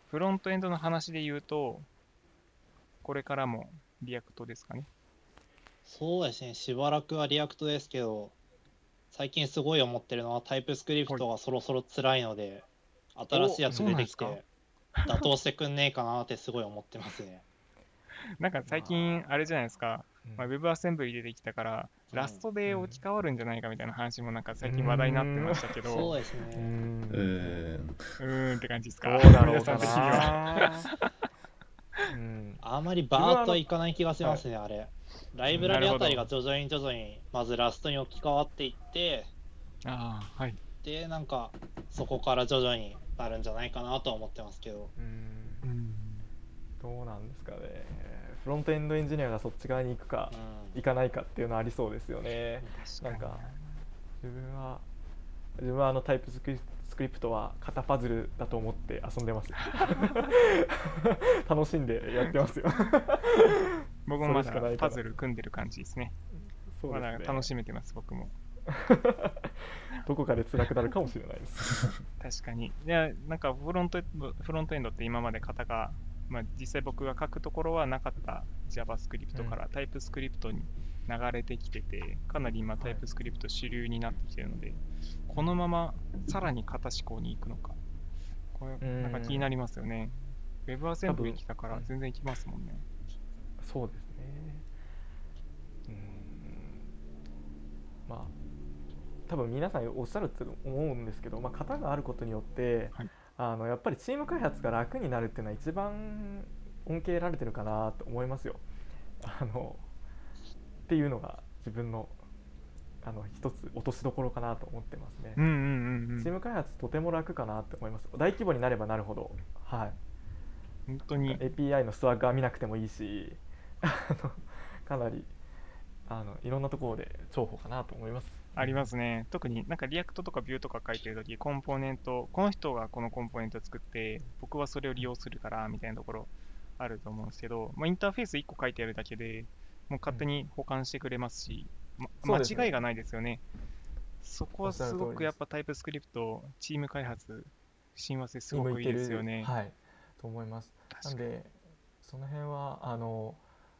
[SPEAKER 1] フロントエンドの話で言うと、これからも React ですかね。
[SPEAKER 3] そうですね、しばらくは React ですけど、最近すごい思ってるのは TypeScript がそろそろ辛いので、新しいやつ出てきて、打倒してくんねえかなってすごい思ってますね。
[SPEAKER 1] なんか最近、あれじゃないですか、
[SPEAKER 2] うん
[SPEAKER 1] まあ、WebAssembly 出てきたから、
[SPEAKER 3] うん
[SPEAKER 1] ラストで置き換わるんじゃないかみたいな話もなんか最近話題になってましたけど、
[SPEAKER 3] そうですね。
[SPEAKER 2] ん
[SPEAKER 4] うーん。
[SPEAKER 1] うーんって感じですか？
[SPEAKER 2] どうだろうか
[SPEAKER 1] 皆さん的には。
[SPEAKER 2] な。うん
[SPEAKER 3] あまりバーッとはいかない気がしますね、あれ。ライブラリあたりが徐々に徐々に、まずラストに置き換わっていって、
[SPEAKER 1] ああ、はい。
[SPEAKER 3] で、なんか、そこから徐々になるんじゃないかなとは思ってますけど。
[SPEAKER 2] うん
[SPEAKER 1] うん
[SPEAKER 2] どうなんですかね。フロントエンドエンジニアがそっち側に行くか
[SPEAKER 3] うん
[SPEAKER 2] 行かないかっていうのはありそうですよね。なんか自分は自分はあのタイプスクリスクリプトは型パズルだと思って遊んでます。楽しんでやってますよ。
[SPEAKER 1] 僕もまだパズル組んでる感じですね。
[SPEAKER 2] そうですね
[SPEAKER 1] まだ楽しめてます、僕も。
[SPEAKER 2] どこかで辛くなるかもしれないです。
[SPEAKER 1] 確かに。いや、なんかフロントフロントエンドって今まで型が、まあ、実際僕が書くところはなかった JavaScript からタイプスクリプトに流れてきてて、かなり今タイプスクリプト主流になってきてるので、このままさらに型思考に行くのか。これ
[SPEAKER 2] うん
[SPEAKER 1] なんか気になりますよね。WebAssembly 来たから
[SPEAKER 2] うん
[SPEAKER 1] 全然行きますもんね。
[SPEAKER 2] そうですね。うん。まあ、多分皆さんおっしゃると思うんですけど、まあ、型があることによって、
[SPEAKER 1] はい
[SPEAKER 2] あのやっぱりチーム開発が楽になるっていうのは一番恩恵得られてるかなと思いますよ。あのっていうのが自分のあの一つ落としどころかなと思ってますね。
[SPEAKER 1] うんうんうんうん。
[SPEAKER 2] チーム開発とても楽かなと思います。大規模になればなるほど、はい。
[SPEAKER 1] 本当に
[SPEAKER 2] API のスワッガー見なくてもいいしかなりあのいろんなところで重宝かなと思います。
[SPEAKER 1] ありますね。特になんか React とか Vue とか書いてるとき、コンポーネント、この人がこのコンポーネントを作って、僕はそれを利用するから、みたいなところあると思うんですけど、まあ、インターフェース1個書いてあるだけで、もう勝手に補完してくれますし、ま間違いがないですよね。そこはすごくやっぱ TypeScript、チーム開発、親和性すごくいいですよね。
[SPEAKER 2] はい、と思います。なんでその辺はあの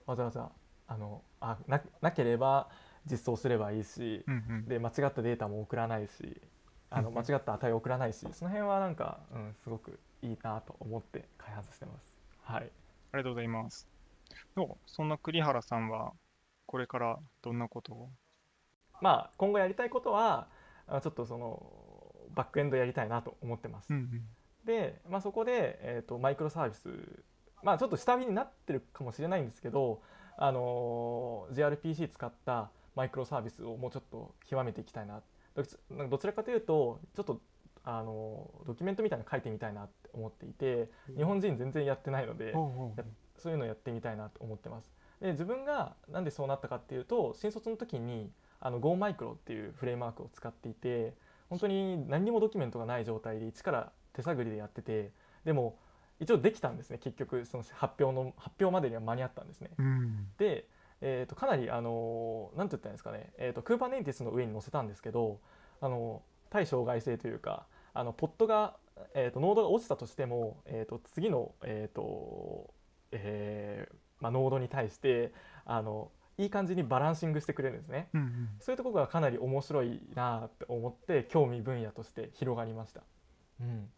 [SPEAKER 2] わざわざあのあななければ実装すればいいし、
[SPEAKER 1] うんうん
[SPEAKER 2] で間違ったデータも送らないしあの
[SPEAKER 1] うん
[SPEAKER 2] 間違った値を送らないしその辺はなんか、うん、すごくいいなと思って開発してます。はい
[SPEAKER 1] ありがとうございます。どう？そんな栗原さんは、これからどんなことを？
[SPEAKER 2] まあ、今後やりたいことはあちょっとそのバックエンドやりたいなと思ってます。
[SPEAKER 1] うんうん。
[SPEAKER 2] で、まあ、そこで、えー、とマイクロサービスまあちょっと下火になってるかもしれないんですけど、あのー gRPC 使ったマイクロサービスをもうちょっと極めていきたいな。どちらかというとちょっと、あのードキュメントみたいなの書いてみたいなって思っていて日本人全然やってないので、そういうのをやってみたいなと思ってます。で自分がなんでそうなったかっていうと新卒の時にあの Go マイクロっていうフレームワークを使っていて本当に何にもドキュメントがない状態で一から手探りでやっててでも一応できたんですね結局その発表の発表までには間に合ったんですね。
[SPEAKER 1] うん
[SPEAKER 2] で、えー、とかなりあのなんて言ったらいいんですかね、えー、と Kubernetes の上に載せたんですけどあの対障害性というかあのポットが、えー、とノードが落ちたとしても、えー、と次の、えーとえーまあ、ノードに対してあのいい感じにバランシングしてくれるんですね。
[SPEAKER 1] うんうん
[SPEAKER 2] そういうところがかなり面白いなって思って興味分野として広がりました。うん、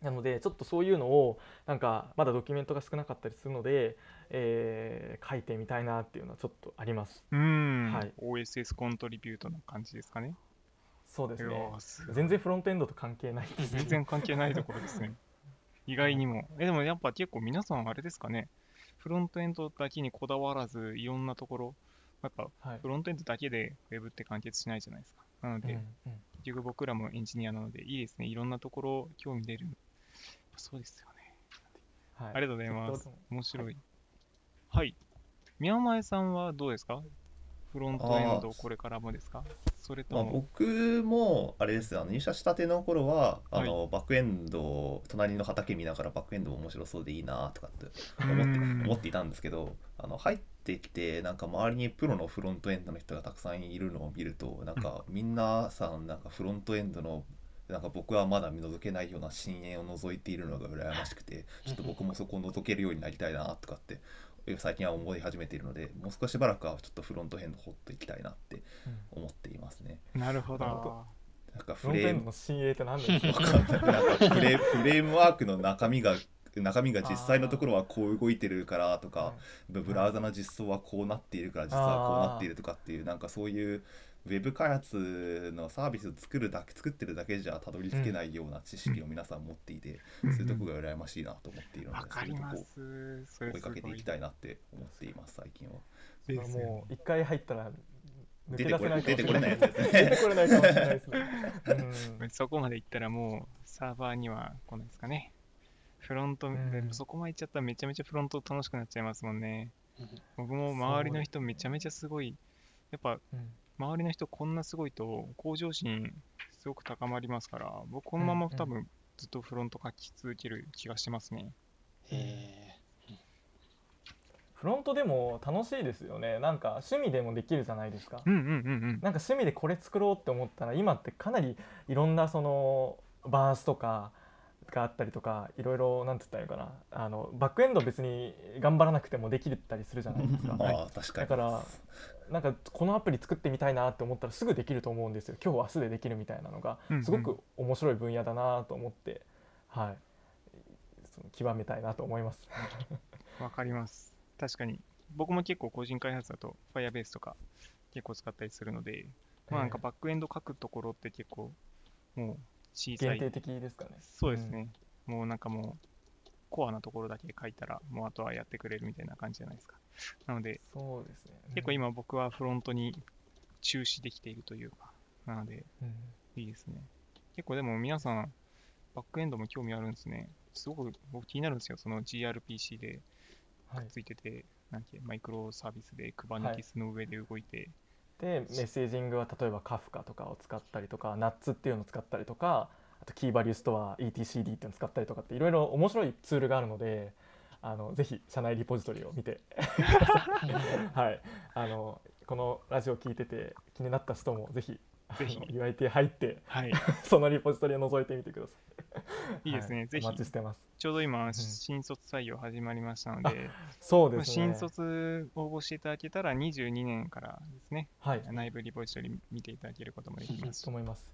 [SPEAKER 2] なのでちょっとそういうのをなんかまだドキュメントが少なかったりするので、えー書いてみたいなっていうのはちょっとあります。
[SPEAKER 1] うん、
[SPEAKER 2] はい
[SPEAKER 1] OSS コントリビュートな感じですかね。
[SPEAKER 2] そうですね全然フロントエンドと関係ない
[SPEAKER 1] 全然関係ないところですね。意外にも。え、でもやっぱ結構皆さんあれですかね。フロントエンドだけにこだわらず、いろんなところ、やっぱ
[SPEAKER 2] はい
[SPEAKER 1] フロントエンドだけで Web って完結しないじゃないですか。なので、
[SPEAKER 2] うんうん
[SPEAKER 1] 結局僕らもエンジニアなので、いいですね。いろんなところ興味出る。やっぱそうですよね。
[SPEAKER 2] はい
[SPEAKER 1] ありがとうございます面白い。はい。宮前さんはどうですか？フロントエンドこれからもですか？それと
[SPEAKER 4] まあ、
[SPEAKER 1] も、
[SPEAKER 4] 僕もあれですよあの入社したての頃はあの、バックエンドを隣の畑見ながらバックエンド面白そうでいいなとかって思って
[SPEAKER 1] うん。
[SPEAKER 4] 思っていたんですけどあの入ってきてなんか周りにプロのフロントエンドの人がたくさんいるのを見るとなんかみんなさんなんかフロントエンドのなんか僕はまだ見覗けないような深淵を覗いているのが羨ましくてちょっと僕もそこを覗けるようになりたいなとかって最近は思い始めているのでもう少しばらくはちょっとフロントエンド掘っていきたいなって
[SPEAKER 2] うん。
[SPEAKER 4] 思っていますね。
[SPEAKER 1] なるほど。
[SPEAKER 2] なるほど。
[SPEAKER 4] なんか
[SPEAKER 2] フ
[SPEAKER 4] レーム。
[SPEAKER 2] の親衛って何なんです
[SPEAKER 4] わ
[SPEAKER 2] か？
[SPEAKER 4] かんないなんかフレフレームワークの中身が中身が実際のところはこう動いてるからとかブブラウザの実装はこうなっているから実はこうなっているとかっていうなんかそういうウェブ開発のサービスを作るだけ作ってるだけじゃたどり着けないような知識を皆さん持っていて、
[SPEAKER 1] うん
[SPEAKER 4] そういうとこが羨ましいなと思っているので、
[SPEAKER 1] わかりま
[SPEAKER 4] そういうとこ追いかけていきたいなって思っています最近は。
[SPEAKER 2] それはもう一回入ったら抜け
[SPEAKER 4] 出てこれ
[SPEAKER 2] ないかも
[SPEAKER 4] 出てこれない
[SPEAKER 2] 出て
[SPEAKER 4] ね。
[SPEAKER 2] これないかもしれないですね。うん
[SPEAKER 1] そこまで行ったらもうサーバーには来ないですかね。フロント、
[SPEAKER 2] ん
[SPEAKER 1] でもそこまで行っちゃったらめちゃめちゃフロント楽しくなっちゃいますもんね。
[SPEAKER 3] うん
[SPEAKER 1] 僕も周りの人めちゃめちゃすごい、やっぱ
[SPEAKER 2] うん
[SPEAKER 1] 周りの人こんなすごいと向上心すごく高まりますから、僕このまま多分ずっとフロント書き続ける気がしますね。
[SPEAKER 3] え
[SPEAKER 2] フロントでも楽しいですよねなんか趣味でもできるじゃないですか、
[SPEAKER 1] うんうんうんうん。
[SPEAKER 2] なんか趣味でこれ作ろうって思ったら今ってかなりいろんなそのバースとかがあったりとかいろいろなんて言ったらいいのかなあのバックエンド別に頑張らなくてもできたりするじゃないですか
[SPEAKER 4] ま あ確かに。
[SPEAKER 2] だからなんかこのアプリ作ってみたいなって思ったらすぐできると思うんですよ今日明日でできるみたいなのが
[SPEAKER 1] うんうん
[SPEAKER 2] すごく面白い分野だなと思って、はいその極めたいなと思います。
[SPEAKER 1] わかります。確かに。僕も結構個人開発だと Firebase とか結構使ったりするので、まあなんかバックエンド書くところって結構もう小さい
[SPEAKER 2] 限定的ですかね。
[SPEAKER 1] そうですね。もうなんかもう、コアなところだけ書いたら、もうあとはやってくれるみたいな感じじゃないですか。なので、
[SPEAKER 2] うん。そうですね。
[SPEAKER 1] 結構今僕はフロントに注視できているというか、なので、
[SPEAKER 2] うん、
[SPEAKER 1] いいですね。結構でも皆さん、バックエンドも興味あるんですね。すごく僕気になるんですよ。その gRPC で
[SPEAKER 2] はい。
[SPEAKER 1] ついてて、なんだっけマイクロサービスで Kubernetes の上で動いて、
[SPEAKER 2] でメッセージングは例えばカフカとかを使ったりとか NUTS っていうのを使ったりとかあとキーバリューストア ETCD っていうのを使ったりとかっていろいろ面白いツールがあるのであのぜひ社内リポジトリを見て はいあのこのラジオ聞いてて気になった人もぜひ
[SPEAKER 1] ぜひ
[SPEAKER 2] あの UIT 入って
[SPEAKER 1] はい。
[SPEAKER 2] そのリポジトリを覗いてみてください。
[SPEAKER 1] いいですねぜひ
[SPEAKER 2] はお待ちしてます。
[SPEAKER 1] ちょうど今、新卒採用始まりましたので、まあ
[SPEAKER 2] そうですね。
[SPEAKER 1] 新卒応募していただけたら22年からですね、
[SPEAKER 2] はい。
[SPEAKER 1] 内部リポジトリ見ていただけることもできます
[SPEAKER 2] と。思います。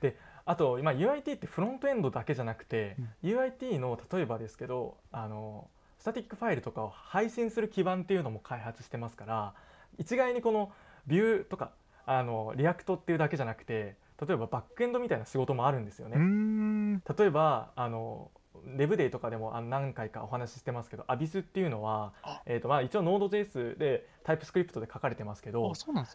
[SPEAKER 2] であと今 UIT ってフロントエンドだけじゃなくて、UIT の例えばですけどあのスタティックファイルとかを配信する基盤っていうのも開発してますから一概にこの Vue とかあの React っていうだけじゃなくて例えばバックエンドみたいな仕事もあるんですよね。
[SPEAKER 1] ん。
[SPEAKER 2] 例えばあの DEV DAY とかでも何回かお話ししてますけど、アビスっていうのは
[SPEAKER 1] あ、
[SPEAKER 2] えーとまあ、一応 Node.js で TypeScript で書かれてますけど。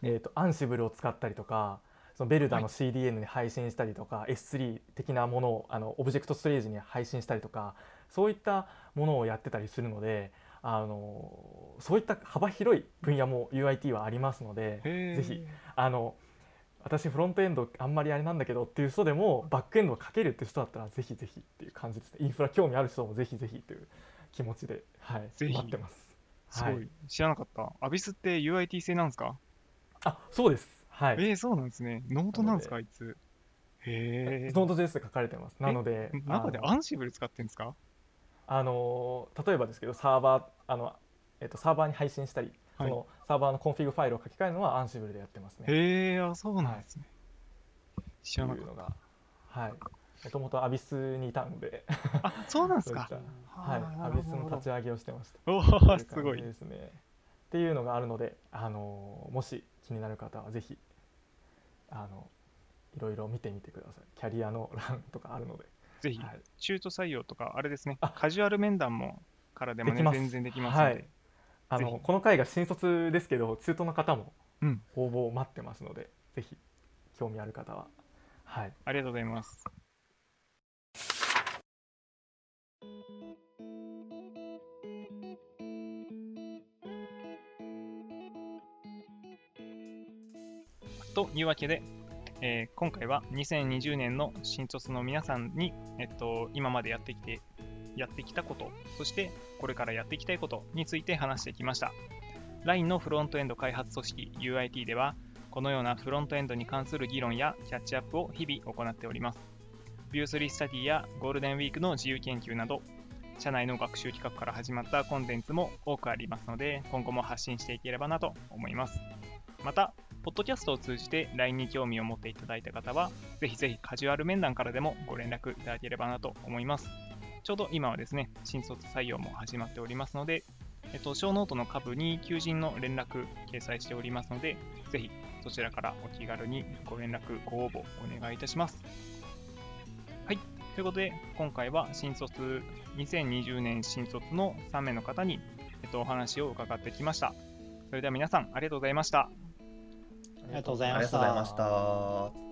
[SPEAKER 2] えー、と Ansible を使ったりとかそのベルダの CDN に配信したりとか、S3 的なものをあのオブジェクトストレージに配信したりとかそういったものをやってたりするのであのそういった幅広い分野も UIT はありますのでぜひあの私フロントエンドあんまりあれなんだけどっていう人でもバックエンドをかけるっていう人だったらぜひぜひっていう感じですね。インフラ興味ある人もぜひぜひという気持ちで、はい、待ってます。
[SPEAKER 1] すごい、
[SPEAKER 2] はい
[SPEAKER 1] 知らなかった。アビスって UIT 製なんですか？
[SPEAKER 2] あそうです。はい。
[SPEAKER 1] えー、そうなんですね。 Node なんですか、あいつ。へえ。
[SPEAKER 2] Node JS で書かれてます。なので、
[SPEAKER 1] 中で Ansible使ってんですか？
[SPEAKER 2] あの例えばですけどサーバーあのえっとサーバーに配信したり、
[SPEAKER 1] はい
[SPEAKER 2] そのサーバーのコンフィグファイルを書き換えるのは Ansible でやってますね。
[SPEAKER 1] へえ、あ、そうなんですね。知
[SPEAKER 2] って
[SPEAKER 1] らないかっ
[SPEAKER 2] うのが、はい。もともとアビスにいたので、
[SPEAKER 1] た。あ、そうなんですか
[SPEAKER 2] た。はい、アビスの立ち上げをしてました。
[SPEAKER 1] お
[SPEAKER 2] と
[SPEAKER 1] お、
[SPEAKER 2] う
[SPEAKER 1] すごい。
[SPEAKER 2] ですね。っていうのがあるので、あのもし気になる方はぜひあのいろいろ見てみてください。キャリアの欄とかあるので、
[SPEAKER 1] ぜひ、
[SPEAKER 2] はい、
[SPEAKER 1] 中途採用とか、あれですね。
[SPEAKER 2] あ、
[SPEAKER 1] カジュアル面談もからでもね、
[SPEAKER 2] できます。
[SPEAKER 1] 全然できますので、
[SPEAKER 2] はい。あのこの回が新卒ですけど中途の方も
[SPEAKER 1] うん、
[SPEAKER 2] 応募を待ってますので、ぜひ興味ある方は、はい、
[SPEAKER 1] ありがとうございます。というわけで、えー今回は2020年の新卒の皆さんに、えっと、今までやってきてやってきたこと、そしてこれからやっていきたいことについて話してきました。LINE のフロントエンド開発組織 UIT では、このようなフロントエンドに関する議論やキャッチアップを日々行っております。ビュー3スタディやゴールデンウィークの自由研究など、社内の学習企画から始まったコンテンツも多くありますので、今後も発信していければなと思います。また、ポッドキャストを通じて LINE に興味を持っていただいた方は、ぜひぜひカジュアル面談からでもご連絡いただければなと思います。ちょうど今はですね、新卒採用も始まっておりますので、えっと、小ノートの下部に求人の連絡掲載しておりますので、ぜひそちらからお気軽にご連絡、ご応募お願いいたします。はい。ということで、今回は新卒、2020年新卒の3名の方に、えっと、お話を伺ってきました。それでは皆さん、ありがとうござい。ました
[SPEAKER 2] あ
[SPEAKER 4] りがとうございました。